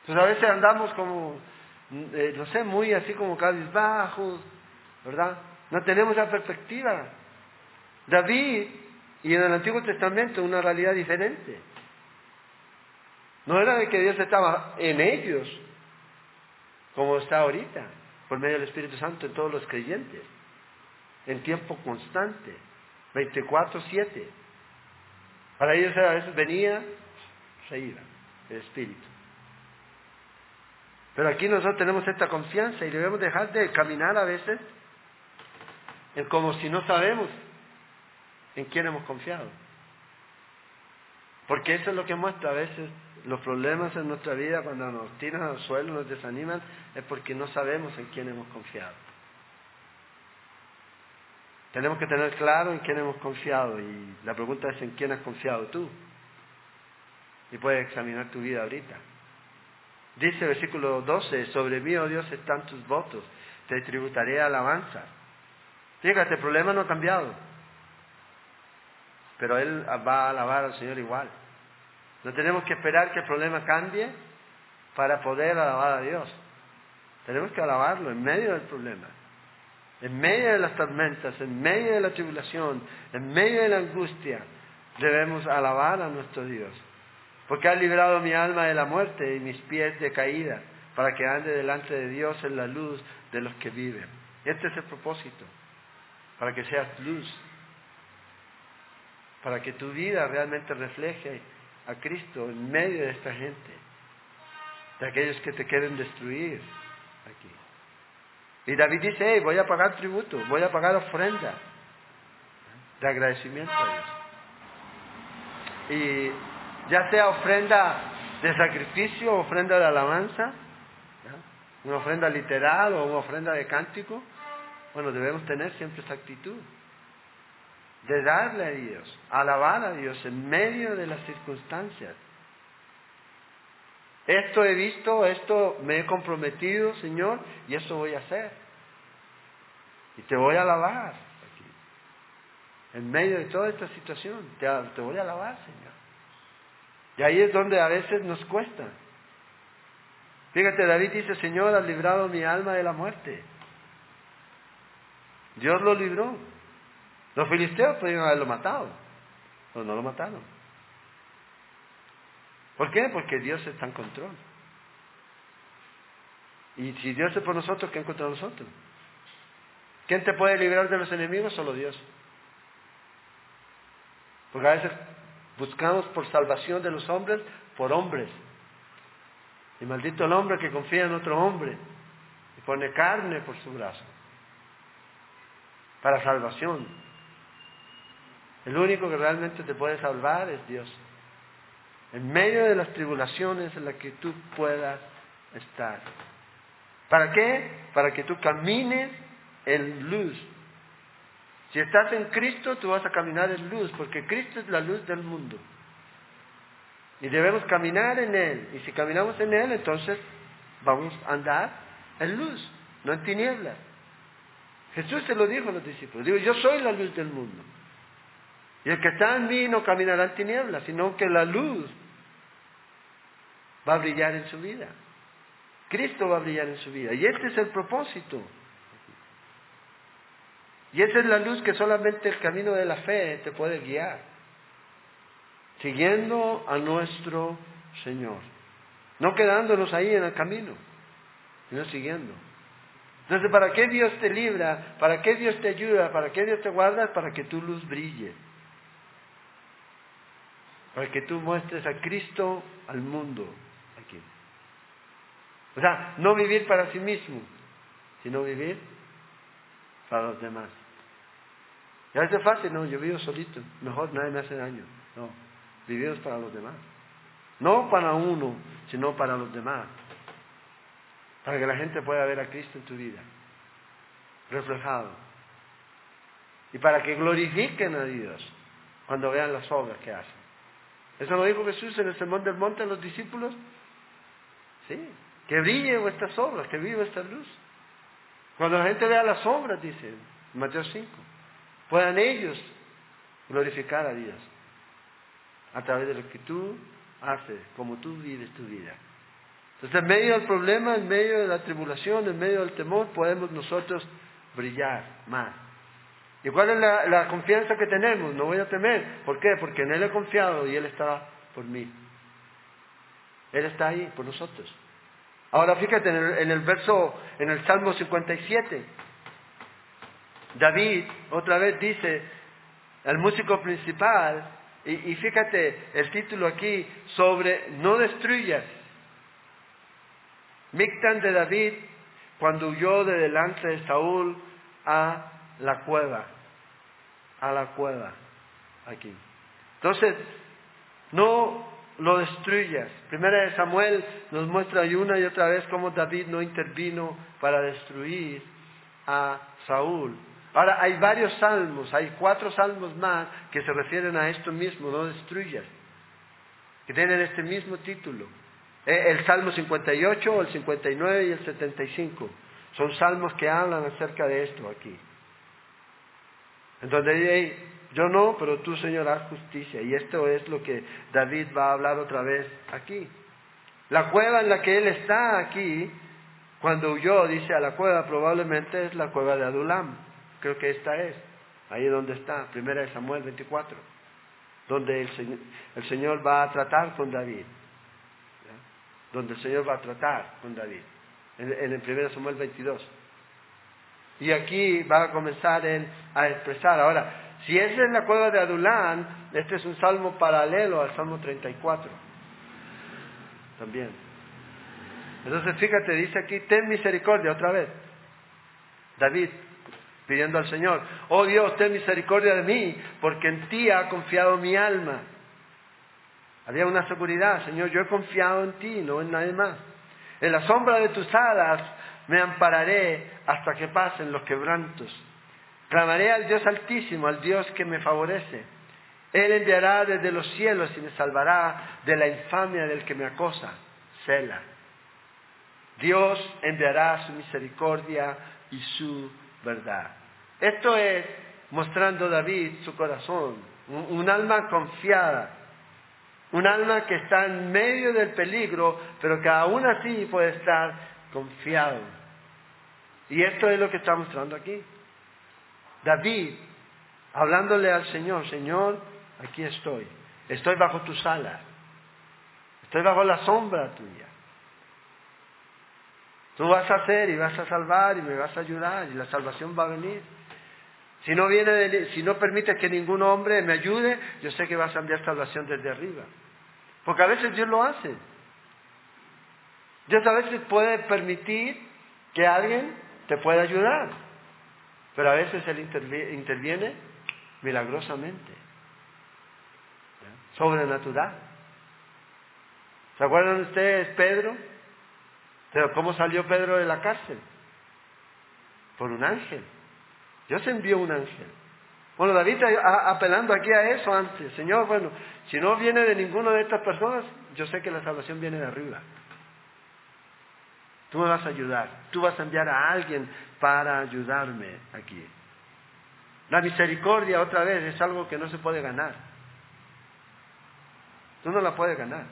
Entonces a veces andamos como, eh, no sé, muy así como cabizbajos, ¿verdad? No tenemos la perspectiva. David y en el Antiguo Testamento una realidad diferente. No era de que Dios estaba en ellos, como está ahorita, por medio del Espíritu Santo en todos los creyentes, en tiempo constante, 24-7. Para ellos a veces venía, se iba, el Espíritu. Pero aquí nosotros tenemos esta confianza y debemos dejar de caminar a veces como si no sabemos en quién hemos confiado. Porque eso es lo que muestra a veces los problemas en nuestra vida cuando nos tiran al suelo, nos desaniman, es porque no sabemos en quién hemos confiado. Tenemos que tener claro en quién hemos confiado y la pregunta es en quién has confiado tú. Y puedes examinar tu vida ahorita. Dice versículo 12, sobre mí, oh Dios, están tus votos, te tributaré alabanza. Fíjate, el problema no ha cambiado, pero Él va a alabar al Señor igual. No tenemos que esperar que el problema cambie para poder alabar a Dios. Tenemos que alabarlo en medio del problema, en medio de las tormentas, en medio de la tribulación, en medio de la angustia. Debemos alabar a nuestro Dios. Porque ha librado mi alma de la muerte y mis pies de caída, para que ande delante de Dios en la luz de los que viven. Este es el propósito, para que seas luz, para que tu vida realmente refleje a Cristo en medio de esta gente, de aquellos que te quieren destruir aquí. Y David dice, hey, voy a pagar tributo, voy a pagar ofrenda de agradecimiento a Dios. Y ya sea ofrenda de sacrificio, ofrenda de alabanza, una ofrenda literal o una ofrenda de cántico, bueno, debemos tener siempre esa actitud de darle a Dios, alabar a Dios en medio de las circunstancias. Esto he visto, esto me he comprometido, Señor, y eso voy a hacer. Y te voy a alabar aquí. En medio de toda esta situación, te, te voy a alabar, Señor. Y ahí es donde a veces nos cuesta. Fíjate, David dice, Señor, has librado mi alma de la muerte. Dios lo libró. Los filisteos podían haberlo matado, pero no lo mataron. ¿Por qué? Porque Dios está en control. Y si Dios es por nosotros, ¿quién contra nosotros? ¿Quién te puede librar de los enemigos? Solo Dios. Porque a veces buscamos por salvación de los hombres por hombres. Y maldito el hombre que confía en otro hombre y pone carne por su brazo para salvación. El único que realmente te puede salvar es Dios. En medio de las tribulaciones en las que tú puedas estar. ¿Para qué? Para que tú camines en luz. Si estás en Cristo, tú vas a caminar en luz, porque Cristo es la luz del mundo. Y debemos caminar en Él. Y si caminamos en Él, entonces vamos a andar en luz, no en tinieblas. Jesús se lo dijo a los discípulos. Digo, yo soy la luz del mundo. Y el que está en mí no caminará en tinieblas, sino que la luz va a brillar en su vida. Cristo va a brillar en su vida. Y este es el propósito. Y esa es la luz que solamente el camino de la fe te puede guiar. Siguiendo a nuestro Señor. No quedándonos ahí en el camino, sino siguiendo. Entonces, ¿para qué Dios te libra? ¿Para qué Dios te ayuda? ¿Para qué Dios te guarda? Para que tu luz brille. Para que tú muestres a Cristo al mundo aquí. O sea, no vivir para sí mismo, sino vivir para los demás. Ya es fácil, no, yo vivo solito, mejor nadie me hace daño. No, vivimos para los demás. No para uno, sino para los demás. Para que la gente pueda ver a Cristo en tu vida, reflejado. Y para que glorifiquen a Dios cuando vean las obras que hacen. Eso lo dijo Jesús en el Sermón del Monte a los discípulos. Sí, que brille vuestras obras, que viva esta luz. Cuando la gente vea las obras, dice Mateo 5, puedan ellos glorificar a Dios a través de lo que tú haces, como tú vives tu vida. Entonces, en medio del problema, en medio de la tribulación, en medio del temor, podemos nosotros brillar más. ¿Y cuál es la, confianza que tenemos? No voy a temer. ¿Por qué? Porque en Él he confiado y Él está por mí. Él está ahí por nosotros. Ahora fíjate en el, verso, en el Salmo 57, David otra vez dice, el músico principal, y, y fíjate el título aquí sobre no destruyas. Mictan de David cuando huyó de delante de Saúl a la cueva, a la cueva, aquí. Entonces, no lo destruyas. Primera de Samuel nos muestra una y otra vez cómo David no intervino para destruir a Saúl. Ahora hay varios salmos, hay cuatro salmos más que se refieren a esto mismo, no destruyas, que tienen este mismo título. Eh, el Salmo 58, el 59 y el 75 son salmos que hablan acerca de esto aquí. En donde yo no, pero tú, Señor, haz justicia. Y esto es lo que David va a hablar otra vez aquí. La cueva en la que él está aquí, cuando huyó, dice a la cueva, probablemente es la cueva de Adulam. Creo que esta es, ahí donde está, primera de Samuel 24, donde el Señor, el Señor va a tratar con David. Donde el Señor va a tratar con David, en, en el primera Samuel 22. Y aquí va a comenzar a expresar. Ahora, si es en la cueva de Adulán, este es un salmo paralelo al Salmo 34. También. Entonces, fíjate, dice aquí, ten misericordia otra vez. David, pidiendo al Señor, oh Dios, ten misericordia de mí, porque en ti ha confiado mi alma. Había una seguridad, Señor, yo he confiado en ti, no en nadie más. En la sombra de tus alas me ampararé hasta que pasen los quebrantos. Clamaré al Dios altísimo, al Dios que me favorece. Él enviará desde los cielos y me salvará de la infamia del que me acosa. Sela. Dios enviará su misericordia y su verdad. Esto es mostrando David su corazón, un, un alma confiada, un alma que está en medio del peligro, pero que aún así puede estar confiado. Y esto es lo que está mostrando aquí. David, hablándole al Señor, Señor, aquí estoy, estoy bajo tus alas, estoy bajo la sombra tuya. Tú vas a hacer y vas a salvar y me vas a ayudar y la salvación va a venir. Si no viene, de, si no permite que ningún hombre me ayude, yo sé que vas a enviar salvación desde arriba. Porque a veces Dios lo hace. Dios a veces puede permitir que alguien te pueda ayudar, pero a veces Él interviene milagrosamente, sobrenatural. ¿Se acuerdan ustedes Pedro? Pero ¿cómo salió Pedro de la cárcel? Por un ángel. Dios envió un ángel. Bueno, David está apelando aquí a eso antes. Señor, bueno, si no viene de ninguna de estas personas, yo sé que la salvación viene de arriba. Tú me vas a ayudar. Tú vas a enviar a alguien para ayudarme aquí. La misericordia, otra vez, es algo que no se puede ganar. Tú no la puedes ganar.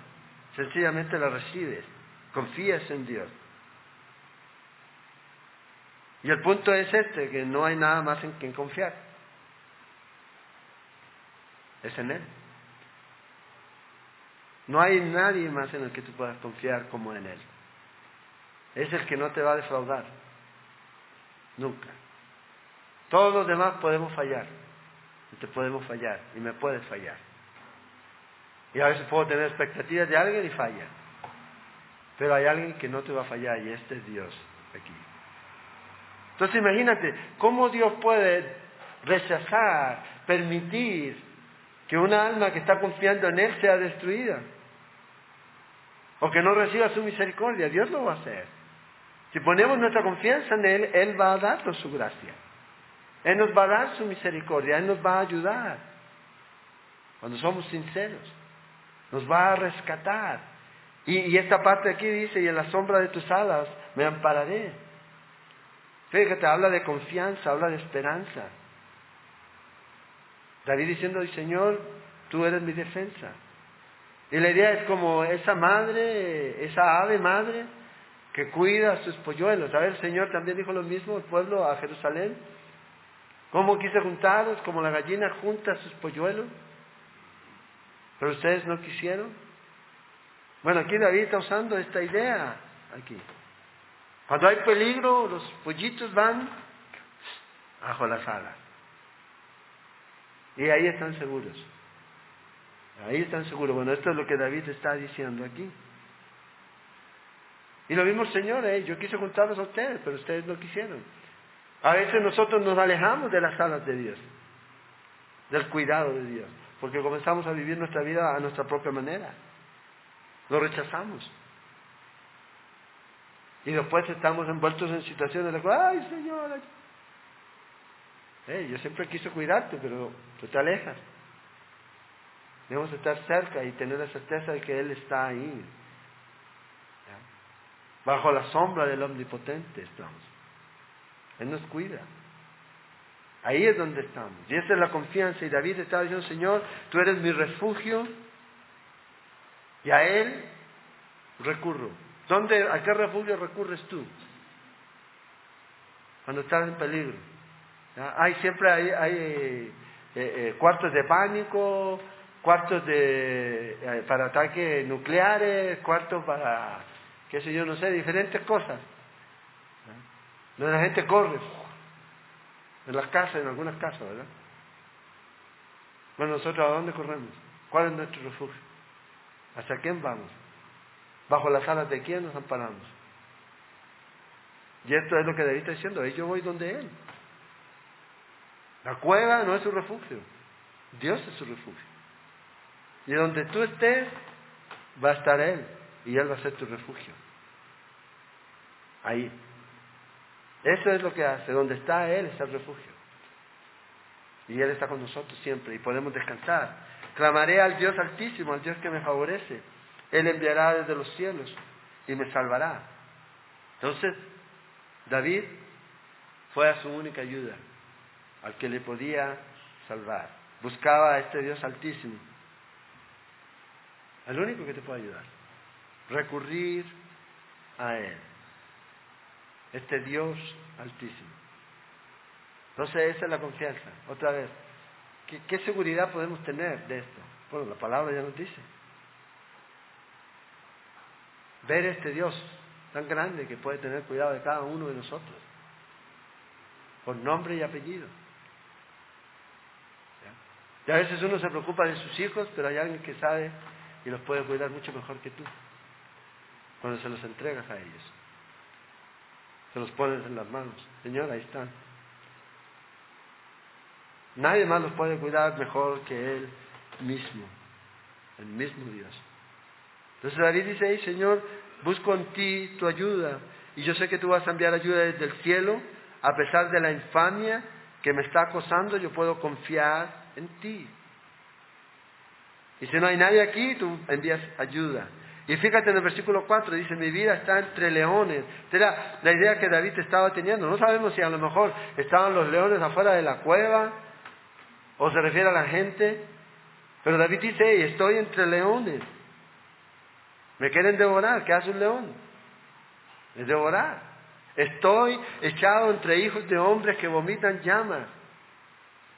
Sencillamente la recibes. Confías en Dios. Y el punto es este, que no hay nada más en quien confiar. Es en Él. No hay nadie más en el que tú puedas confiar como en Él. Es el que no te va a defraudar. Nunca. Todos los demás podemos fallar. Y te podemos fallar. Y me puedes fallar. Y a veces puedo tener expectativas de alguien y falla. Pero hay alguien que no te va a fallar y este es Dios aquí. Entonces imagínate cómo Dios puede rechazar, permitir que una alma que está confiando en Él sea destruida. O que no reciba su misericordia. Dios lo va a hacer. Si ponemos nuestra confianza en Él, Él va a darnos su gracia. Él nos va a dar su misericordia. Él nos va a ayudar. Cuando somos sinceros. Nos va a rescatar. Y, esta parte aquí dice, y en la sombra de tus alas me ampararé. Fíjate, habla de confianza, habla de esperanza. David diciendo, Señor, tú eres mi defensa. Y la idea es como esa madre, esa ave madre, que cuida a sus polluelos. A ver, el Señor también dijo lo mismo al pueblo, a Jerusalén. ¿Cómo quise juntaros como la gallina junta a sus polluelos? Pero ustedes no quisieron. Bueno, aquí David está usando esta idea. Aquí. Cuando hay peligro, los pollitos van bajo las alas. Y ahí están seguros. Ahí están seguros. Bueno, esto es lo que David está diciendo aquí. Y lo mismo Señor, ¿eh? yo quise juntarlos a ustedes, pero ustedes no quisieron. A veces nosotros nos alejamos de las alas de Dios, del cuidado de Dios, porque comenzamos a vivir nuestra vida a nuestra propia manera. Lo rechazamos. Y después estamos envueltos en situaciones de, ay Señor, yo siempre quise cuidarte, pero tú te alejas. Debemos estar cerca y tener la certeza de que Él está ahí. Bajo la sombra del Omnipotente estamos. Él nos cuida. Ahí es donde estamos. Y esa es la confianza. Y David estaba diciendo, Señor, tú eres mi refugio. Y a Él recurro. ¿Dónde, ¿A qué refugio recurres tú? Cuando estás en peligro. Hay siempre hay, hay eh, eh, cuartos de pánico, cuartos de, eh, para ataques nucleares, cuartos para, qué sé yo, no sé, diferentes cosas. Donde la gente corre, en las casas, en algunas casas, ¿verdad? Bueno, nosotros a dónde corremos? ¿Cuál es nuestro refugio? ¿Hacia quién vamos? ¿Bajo las alas de quién nos amparamos? Y esto es lo que David está diciendo, yo voy donde Él. La cueva no es su refugio, Dios es su refugio. Y donde tú estés, va a estar Él y Él va a ser tu refugio. Ahí. Eso es lo que hace. Donde está Él está el refugio. Y Él está con nosotros siempre y podemos descansar. Clamaré al Dios altísimo, al Dios que me favorece. Él enviará desde los cielos y me salvará. Entonces, David fue a su única ayuda, al que le podía salvar. Buscaba a este Dios altísimo, al único que te puede ayudar. Recurrir a Él, este Dios altísimo. Entonces esa es la confianza. Otra vez, ¿qué, ¿qué, seguridad podemos tener de esto? Bueno, la palabra ya nos dice. Ver este Dios tan grande que puede tener cuidado de cada uno de nosotros, por nombre y apellido. Y a veces uno se preocupa de sus hijos, pero hay alguien que sabe y los puede cuidar mucho mejor que tú. Cuando se los entregas a ellos. Se los pones en las manos. Señor, ahí están. Nadie más los puede cuidar mejor que Él mismo. El mismo Dios. Entonces David dice ahí, Señor, busco en ti tu ayuda. Y yo sé que tú vas a enviar ayuda desde el cielo. A pesar de la infamia que me está acosando, yo puedo confiar en ti. Y si no hay nadie aquí, tú envías ayuda. Y fíjate en el versículo 4, dice, mi vida está entre leones. Era la idea que David estaba teniendo. No sabemos si a lo mejor estaban los leones afuera de la cueva, o se refiere a la gente. Pero David dice, estoy entre leones. Me quieren devorar. ¿Qué hace un león? Es devorar. Estoy echado entre hijos de hombres que vomitan llamas.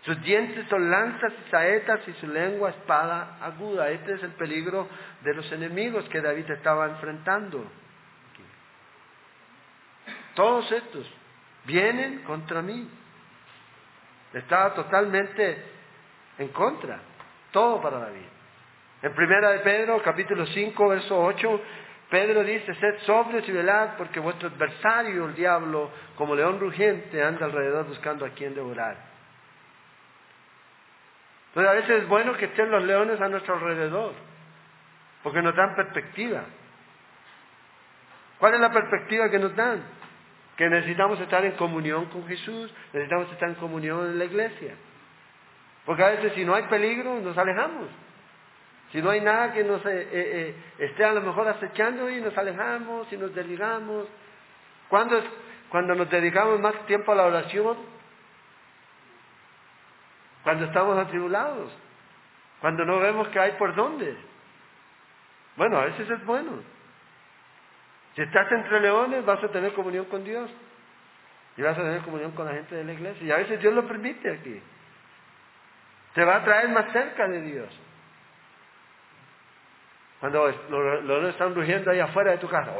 Sus dientes son lanzas y saetas y su lengua espada aguda. Este es el peligro de los enemigos que David estaba enfrentando. Todos estos vienen contra mí. Estaba totalmente en contra. Todo para David. En primera de Pedro, capítulo 5, verso 8, Pedro dice, sed sobrios y velad, porque vuestro adversario, el diablo, como león rugiente, anda alrededor buscando a quien devorar. Entonces a veces es bueno que estén los leones a nuestro alrededor, porque nos dan perspectiva. ¿Cuál es la perspectiva que nos dan? Que necesitamos estar en comunión con Jesús, necesitamos estar en comunión en la iglesia. Porque a veces si no hay peligro, nos alejamos. Si no hay nada que nos eh, eh, eh, esté a lo mejor acechando y nos alejamos y nos dedicamos. ¿Cuándo es cuando nos dedicamos más tiempo a la oración? Cuando estamos atribulados. Cuando no vemos que hay por dónde. Bueno, a veces es bueno. Si estás entre leones vas a tener comunión con Dios. Y vas a tener comunión con la gente de la iglesia. Y a veces Dios lo permite aquí. Te va a traer más cerca de Dios. Cuando los leones están rugiendo ahí afuera de tu casa,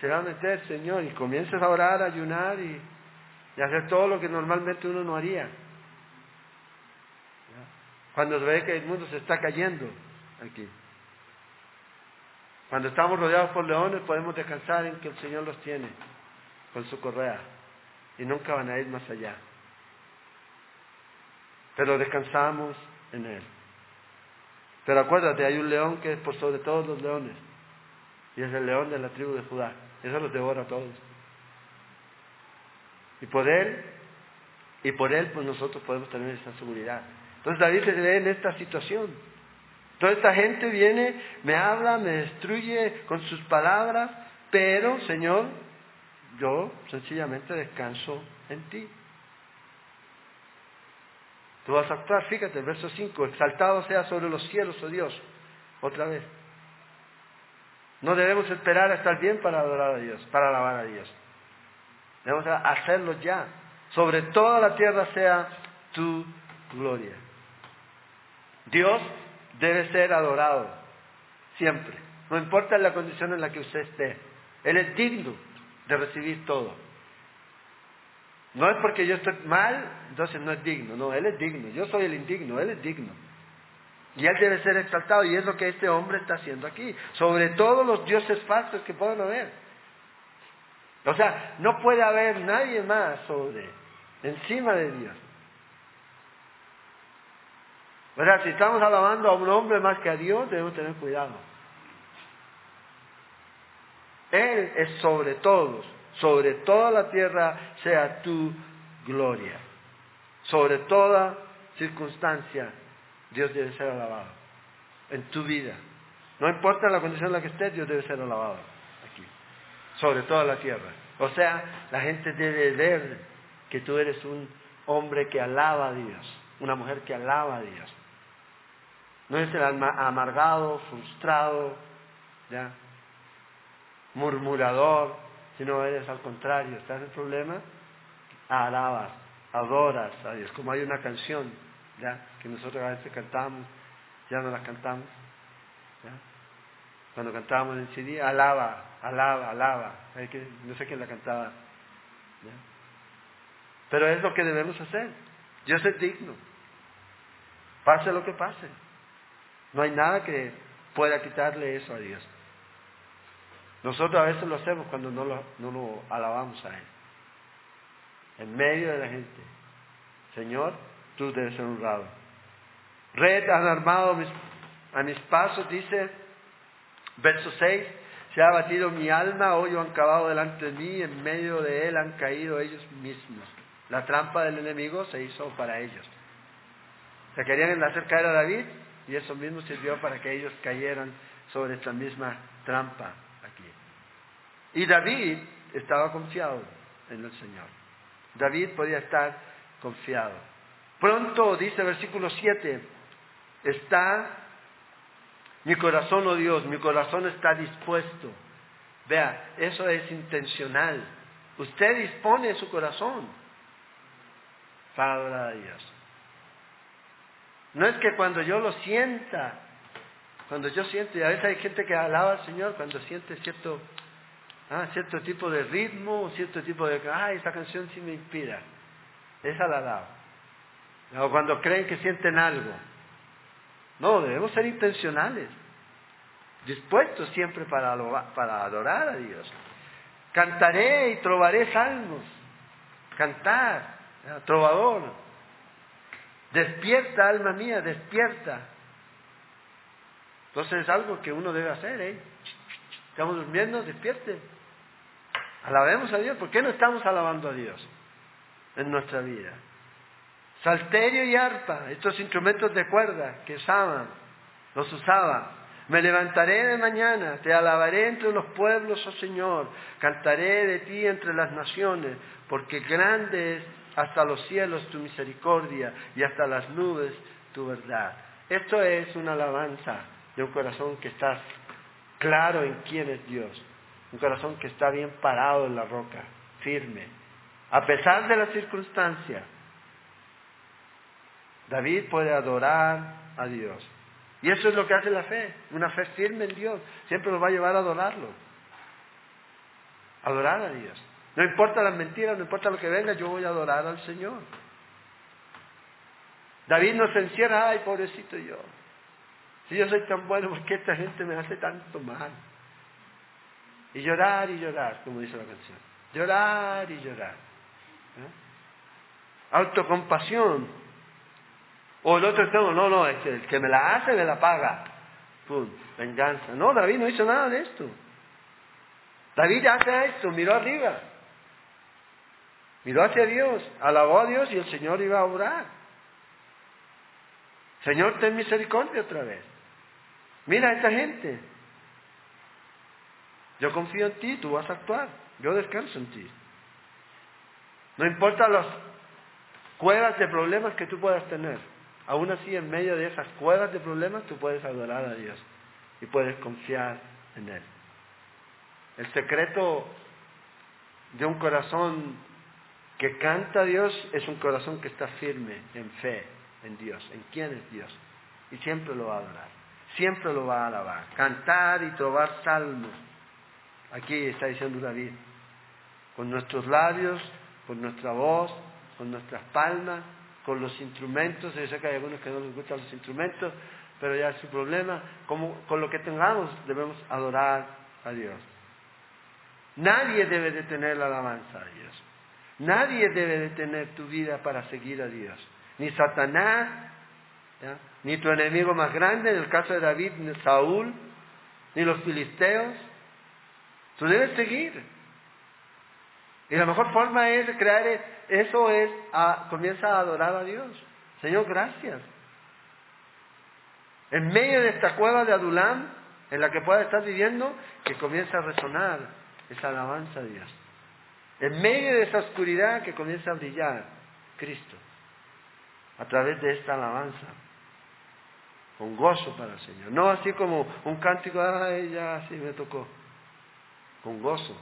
se va a meter, Señor, y comienzas a orar, a ayunar y, y hacer todo lo que normalmente uno no haría. Cuando se ve que el mundo se está cayendo aquí. Cuando estamos rodeados por leones podemos descansar en que el Señor los tiene con su correa y nunca van a ir más allá. Pero descansamos en Él. Pero acuérdate, hay un león que es por sobre todos los leones. Y es el león de la tribu de Judá. Eso los devora a todos. Y por él, y por él, pues nosotros podemos tener esa seguridad. Entonces David se ve en esta situación. Toda esta gente viene, me habla, me destruye con sus palabras, pero Señor, yo sencillamente descanso en ti. Tú vas a actuar, fíjate, el verso 5, exaltado sea sobre los cielos, oh Dios, otra vez. No debemos esperar a estar bien para adorar a Dios, para alabar a Dios. Debemos hacerlo ya. Sobre toda la tierra sea tu gloria. Dios debe ser adorado, siempre. No importa la condición en la que usted esté. Él es digno de recibir todo. No es porque yo estoy mal, entonces no es digno. No, Él es digno. Yo soy el indigno, Él es digno. Y Él debe ser exaltado. Y es lo que este hombre está haciendo aquí. Sobre todos los dioses falsos que puedan haber. O sea, no puede haber nadie más sobre, encima de Dios. Sea, si estamos alabando a un hombre más que a Dios, debemos tener cuidado. Él es sobre todos sobre toda la tierra sea tu gloria. Sobre toda circunstancia, Dios debe ser alabado. En tu vida. No importa la condición en la que estés, Dios debe ser alabado aquí. Sobre toda la tierra. O sea, la gente debe ver que tú eres un hombre que alaba a Dios. Una mujer que alaba a Dios. No es el amargado, frustrado, murmurador, si no eres al contrario, estás en problema, alabas, adoras a Dios. Como hay una canción ¿ya? que nosotros a veces cantamos, ya no la cantamos. Cuando cantábamos en CD, alaba, alaba, alaba. no sé quién la cantaba. Pero es lo que debemos hacer. Dios es digno. Pase lo que pase. No hay nada que pueda quitarle eso a Dios. Nosotros a veces lo hacemos cuando no lo, alabamos a Él. En medio de la gente. Señor, tú debes ser honrado. Red han armado a mis pasos, dice, verso 6, se ha batido mi alma, hoyo han cavado delante de mí, en medio de él han caído ellos mismos. La trampa del enemigo se hizo para ellos. Se querían hacer caer a David y eso mismo sirvió para que ellos cayeran sobre esta misma trampa. Y David estaba confiado en el Señor. David podía estar confiado. Pronto, dice versículo 7, está mi corazón, oh Dios, mi corazón está dispuesto. Vea, eso es intencional. Usted dispone su corazón para adorar Dios. No es que cuando yo lo sienta, cuando yo siento, y a veces hay gente que alaba al Señor cuando siente cierto, ah, cierto tipo de ritmo, cierto tipo de, ah, esa canción sí me inspira. Esa la alaba. O cuando creen que sienten algo. No, debemos ser intencionales, dispuestos siempre para, para adorar a Dios. Cantaré y trovaré salmos. Cantar, trovador. Despierta, alma mía, despierta. Entonces es algo que uno debe hacer, ¿eh? Estamos durmiendo, despierte. Alabemos a Dios. ¿Por qué no estamos alabando a Dios en nuestra vida? Salterio y arpa, estos instrumentos de cuerda que usaban, los usaba. Me levantaré de mañana, te alabaré entre los pueblos, oh Señor, cantaré de ti entre las naciones, porque grande es hasta los cielos tu misericordia y hasta las nubes tu verdad. Esto es una alabanza de un corazón que está claro en quién es Dios, un corazón que está bien parado en la roca, firme, a pesar de las circunstancias David puede adorar a Dios. Y eso es lo que hace la fe, una fe firme en Dios. Siempre nos va a llevar a adorarlo. Adorar a Dios. No importa las mentiras, no importa lo que venga, yo voy a adorar al Señor. David no se encierra, ay, pobrecito yo. Si yo soy tan bueno, ¿por qué esta gente me hace tanto mal? Y llorar y llorar, como dice la canción. Llorar y llorar. ¿Eh? Autocompasión. O el otro extremo, no, no, es que el que me la hace me la paga. Pum, venganza. No, David no hizo nada de esto. David hace esto, miró arriba. Miró hacia Dios, alabó a Dios y el Señor iba a orar. Señor, ten misericordia otra vez. Mira a esta gente. Yo confío en ti, tú vas a actuar. Yo descanso en ti. No importa las cuevas de problemas que tú puedas tener. Aún así, en medio de esas cuevas de problemas, tú puedes adorar a Dios y puedes confiar en Él. El secreto de un corazón que canta a Dios es un corazón que está firme en fe en Dios, en quién es Dios. Y siempre lo va a adorar, siempre lo va a alabar. Cantar y trobar salmos. Aquí está diciendo David, con nuestros labios, con nuestra voz, con nuestras palmas, con los instrumentos, yo sé que hay algunos que no les gustan los instrumentos, pero ya es su problema, Como, con lo que tengamos debemos adorar a Dios. Nadie debe detener la alabanza a Dios. Nadie debe detener tu vida para seguir a Dios. Ni Satanás, ni tu enemigo más grande, en el caso de David, ni Saúl, ni los filisteos. Tú debes seguir. Y la mejor forma es crear eso es, comienza a adorar a Dios. Señor, gracias. En medio de esta cueva de Adulam, en la que pueda estar viviendo, que comienza a resonar esa alabanza a Dios. En medio de esa oscuridad que comienza a brillar Cristo, a través de esta alabanza, con gozo para el Señor. No así como un cántico, ay, ya, así me tocó, con gozo.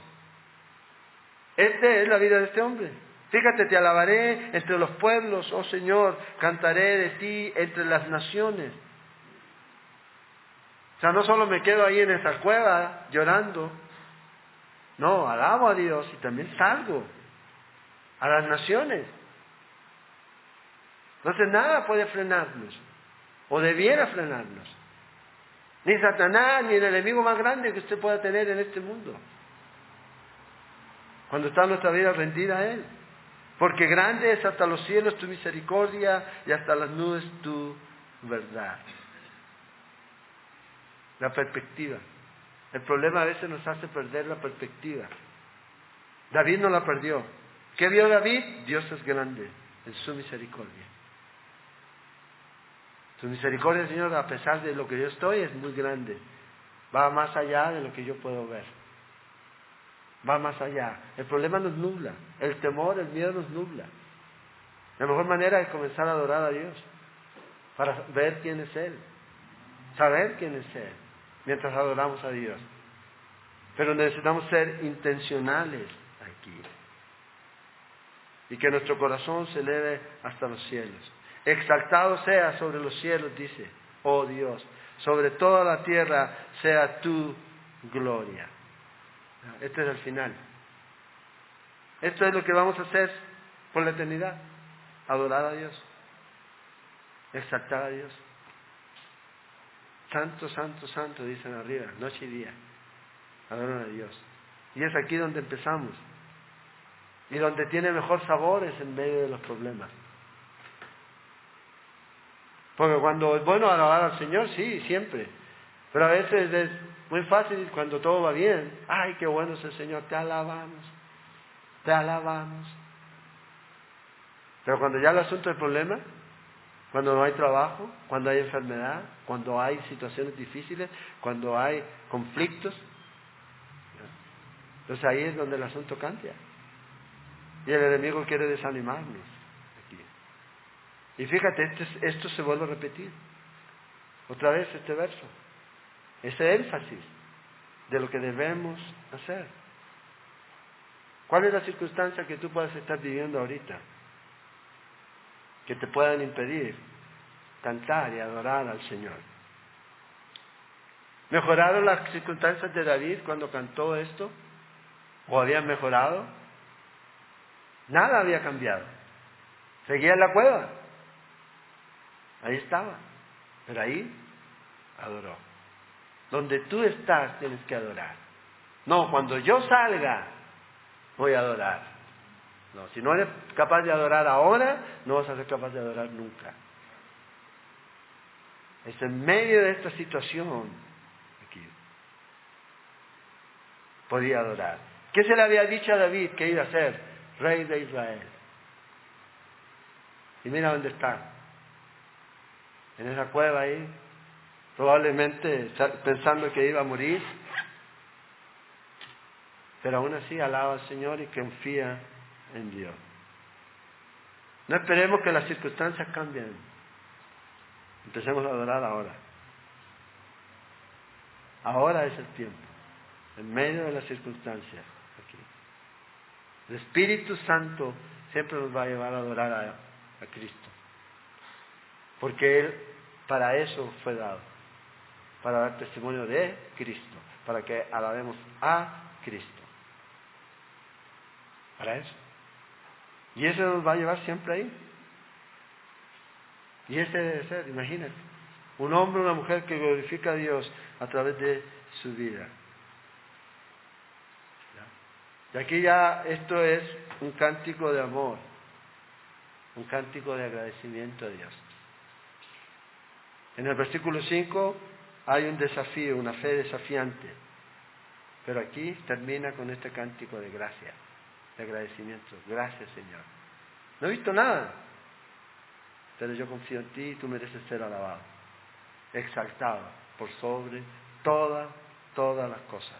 Esta es la vida de este hombre. Fíjate, te alabaré entre los pueblos, oh Señor, cantaré de ti entre las naciones. O sea, no solo me quedo ahí en esa cueva llorando, no, alabo a Dios y también salgo a las naciones. Entonces nada puede frenarnos, o debiera frenarnos. Ni Satanás, ni el enemigo más grande que usted pueda tener en este mundo. Cuando está nuestra vida rendida a Él. Porque grande es hasta los cielos tu misericordia y hasta las nubes tu verdad. La perspectiva. El problema a veces nos hace perder la perspectiva. David no la perdió. ¿Qué vio David? Dios es grande en su misericordia. Su misericordia, Señor, a pesar de lo que yo estoy, es muy grande. Va más allá de lo que yo puedo ver va más allá. El problema nos nubla, el temor, el miedo nos nubla. La mejor manera es comenzar a adorar a Dios, para ver quién es Él, saber quién es Él, mientras adoramos a Dios. Pero necesitamos ser intencionales aquí. Y que nuestro corazón se eleve hasta los cielos. Exaltado sea sobre los cielos, dice, oh Dios, sobre toda la tierra sea tu gloria. Este es el final. Esto es lo que vamos a hacer por la eternidad. Adorar a Dios. Exaltar a Dios. Santo, santo, santo, dicen arriba, noche y día. Adoran a Dios. Y es aquí donde empezamos. Y donde tiene mejor sabor es en medio de los problemas. Porque cuando es bueno alabar al Señor, sí, siempre. Pero a veces es muy fácil cuando todo va bien. Ay, qué bueno es el Señor, te alabamos, te alabamos. Pero cuando ya el asunto es problema, cuando no hay trabajo, cuando hay enfermedad, cuando hay situaciones difíciles, cuando hay conflictos, entonces ahí es donde el asunto cambia. Y el enemigo quiere desanimarnos. Aquí. Y fíjate, esto, se vuelve a repetir. Otra vez este verso. Ese énfasis de lo que debemos hacer. ¿Cuál es la circunstancia que tú puedas estar viviendo ahorita? Que te puedan impedir cantar y adorar al Señor. ¿Mejoraron las circunstancias de David cuando cantó esto? ¿O habían mejorado? Nada había cambiado. Seguía en la cueva. Ahí estaba. Pero ahí adoró. Donde tú estás tienes que adorar. No, cuando yo salga voy a adorar. No, si no eres capaz de adorar ahora, no vas a ser capaz de adorar nunca. Es en medio de esta situación aquí. Podía adorar. ¿Qué se le había dicho a David que iba a ser? Rey de Israel. Y mira dónde está. En esa cueva ahí, probablemente pensando que iba a morir, pero aún así alaba al Señor y confía en Dios. No esperemos que las circunstancias cambien. Empecemos a adorar ahora. Ahora es el tiempo, en medio de las circunstancias. El Espíritu Santo siempre nos va a llevar a adorar a, a Cristo. Porque Él para eso fue dado. Para dar testimonio de Cristo. Para que alabemos a Cristo. Para eso. Y eso nos va a llevar siempre ahí. Y ese debe ser, imagínate. Un hombre una mujer que glorifica a Dios a través de su vida. Y aquí ya esto es un cántico de amor, un cántico de agradecimiento a Dios. En el versículo 5 hay un desafío, una fe desafiante, pero aquí termina con este cántico de gracia, de agradecimiento. Gracias Señor. No he visto nada, pero yo confío en ti y tú mereces ser alabado, exaltado por sobre todas, todas las cosas.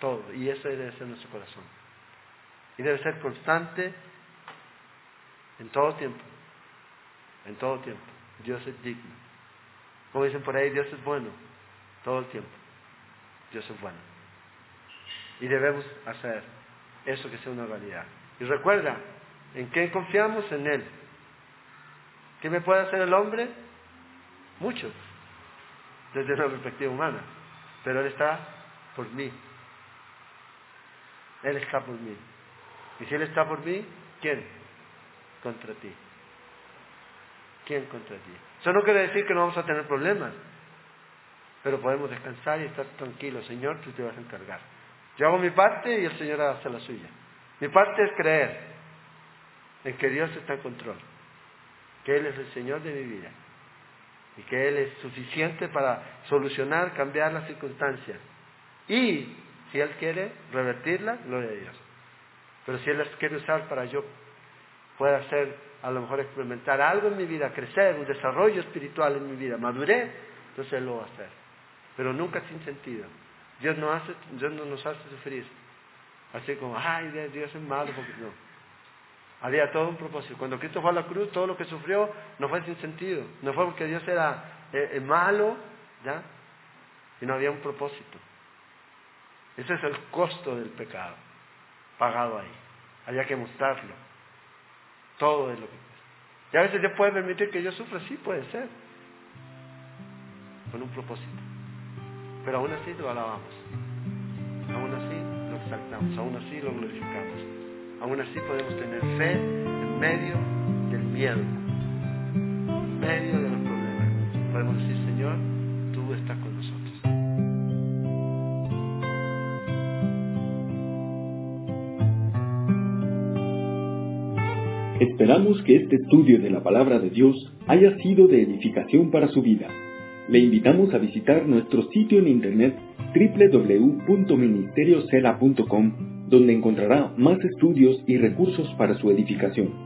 Todo. Y eso debe ser nuestro corazón. Y debe ser constante en todo tiempo. En todo tiempo. Dios es digno. Como dicen por ahí, Dios es bueno. Todo el tiempo. Dios es bueno. Y debemos hacer eso que sea una realidad. Y recuerda, ¿en qué confiamos? En Él. ¿Qué me puede hacer el hombre? Mucho, desde una perspectiva humana. Pero Él está por mí. Él está por mí. Y si Él está por mí, ¿quién? Contra ti. ¿Quién contra ti? Eso no quiere decir que no vamos a tener problemas, pero podemos descansar y estar tranquilos. Señor, tú te vas a encargar. Yo hago mi parte y el Señor hace la suya. Mi parte es creer en que Dios está en control que Él es el Señor de mi vida y que Él es suficiente para solucionar, cambiar las circunstancias. Y si Él quiere revertirla, gloria a Dios. Pero si Él las quiere usar para yo pueda hacer, a lo mejor experimentar algo en mi vida, crecer, un desarrollo espiritual en mi vida, maduré, entonces Él lo va a hacer. Pero nunca sin sentido. Dios no, hace, Dios no nos hace sufrir. Así como, ay, Dios es malo, porque no. Había todo un propósito. Cuando Cristo fue a la cruz, todo lo que sufrió no fue sin sentido. No fue porque Dios era eh, eh, malo, ¿ya? no había un propósito. Ese es el costo del pecado, pagado ahí. Había que mostrarlo. Todo es lo que y a veces Dios puede permitir que yo sufra, sí puede ser, con un propósito. Pero aún así lo alabamos, aún así lo exaltamos, aún así lo glorificamos, aún así podemos tener fe en medio del miedo, en medio de los problemas. Podemos decir, Señor, tú estás con nosotros. Esperamos que este estudio de la palabra de Dios haya sido de edificación para su vida. Le invitamos a visitar nuestro sitio en internet www.ministeriocela.com donde encontrará más estudios y recursos para su edificación.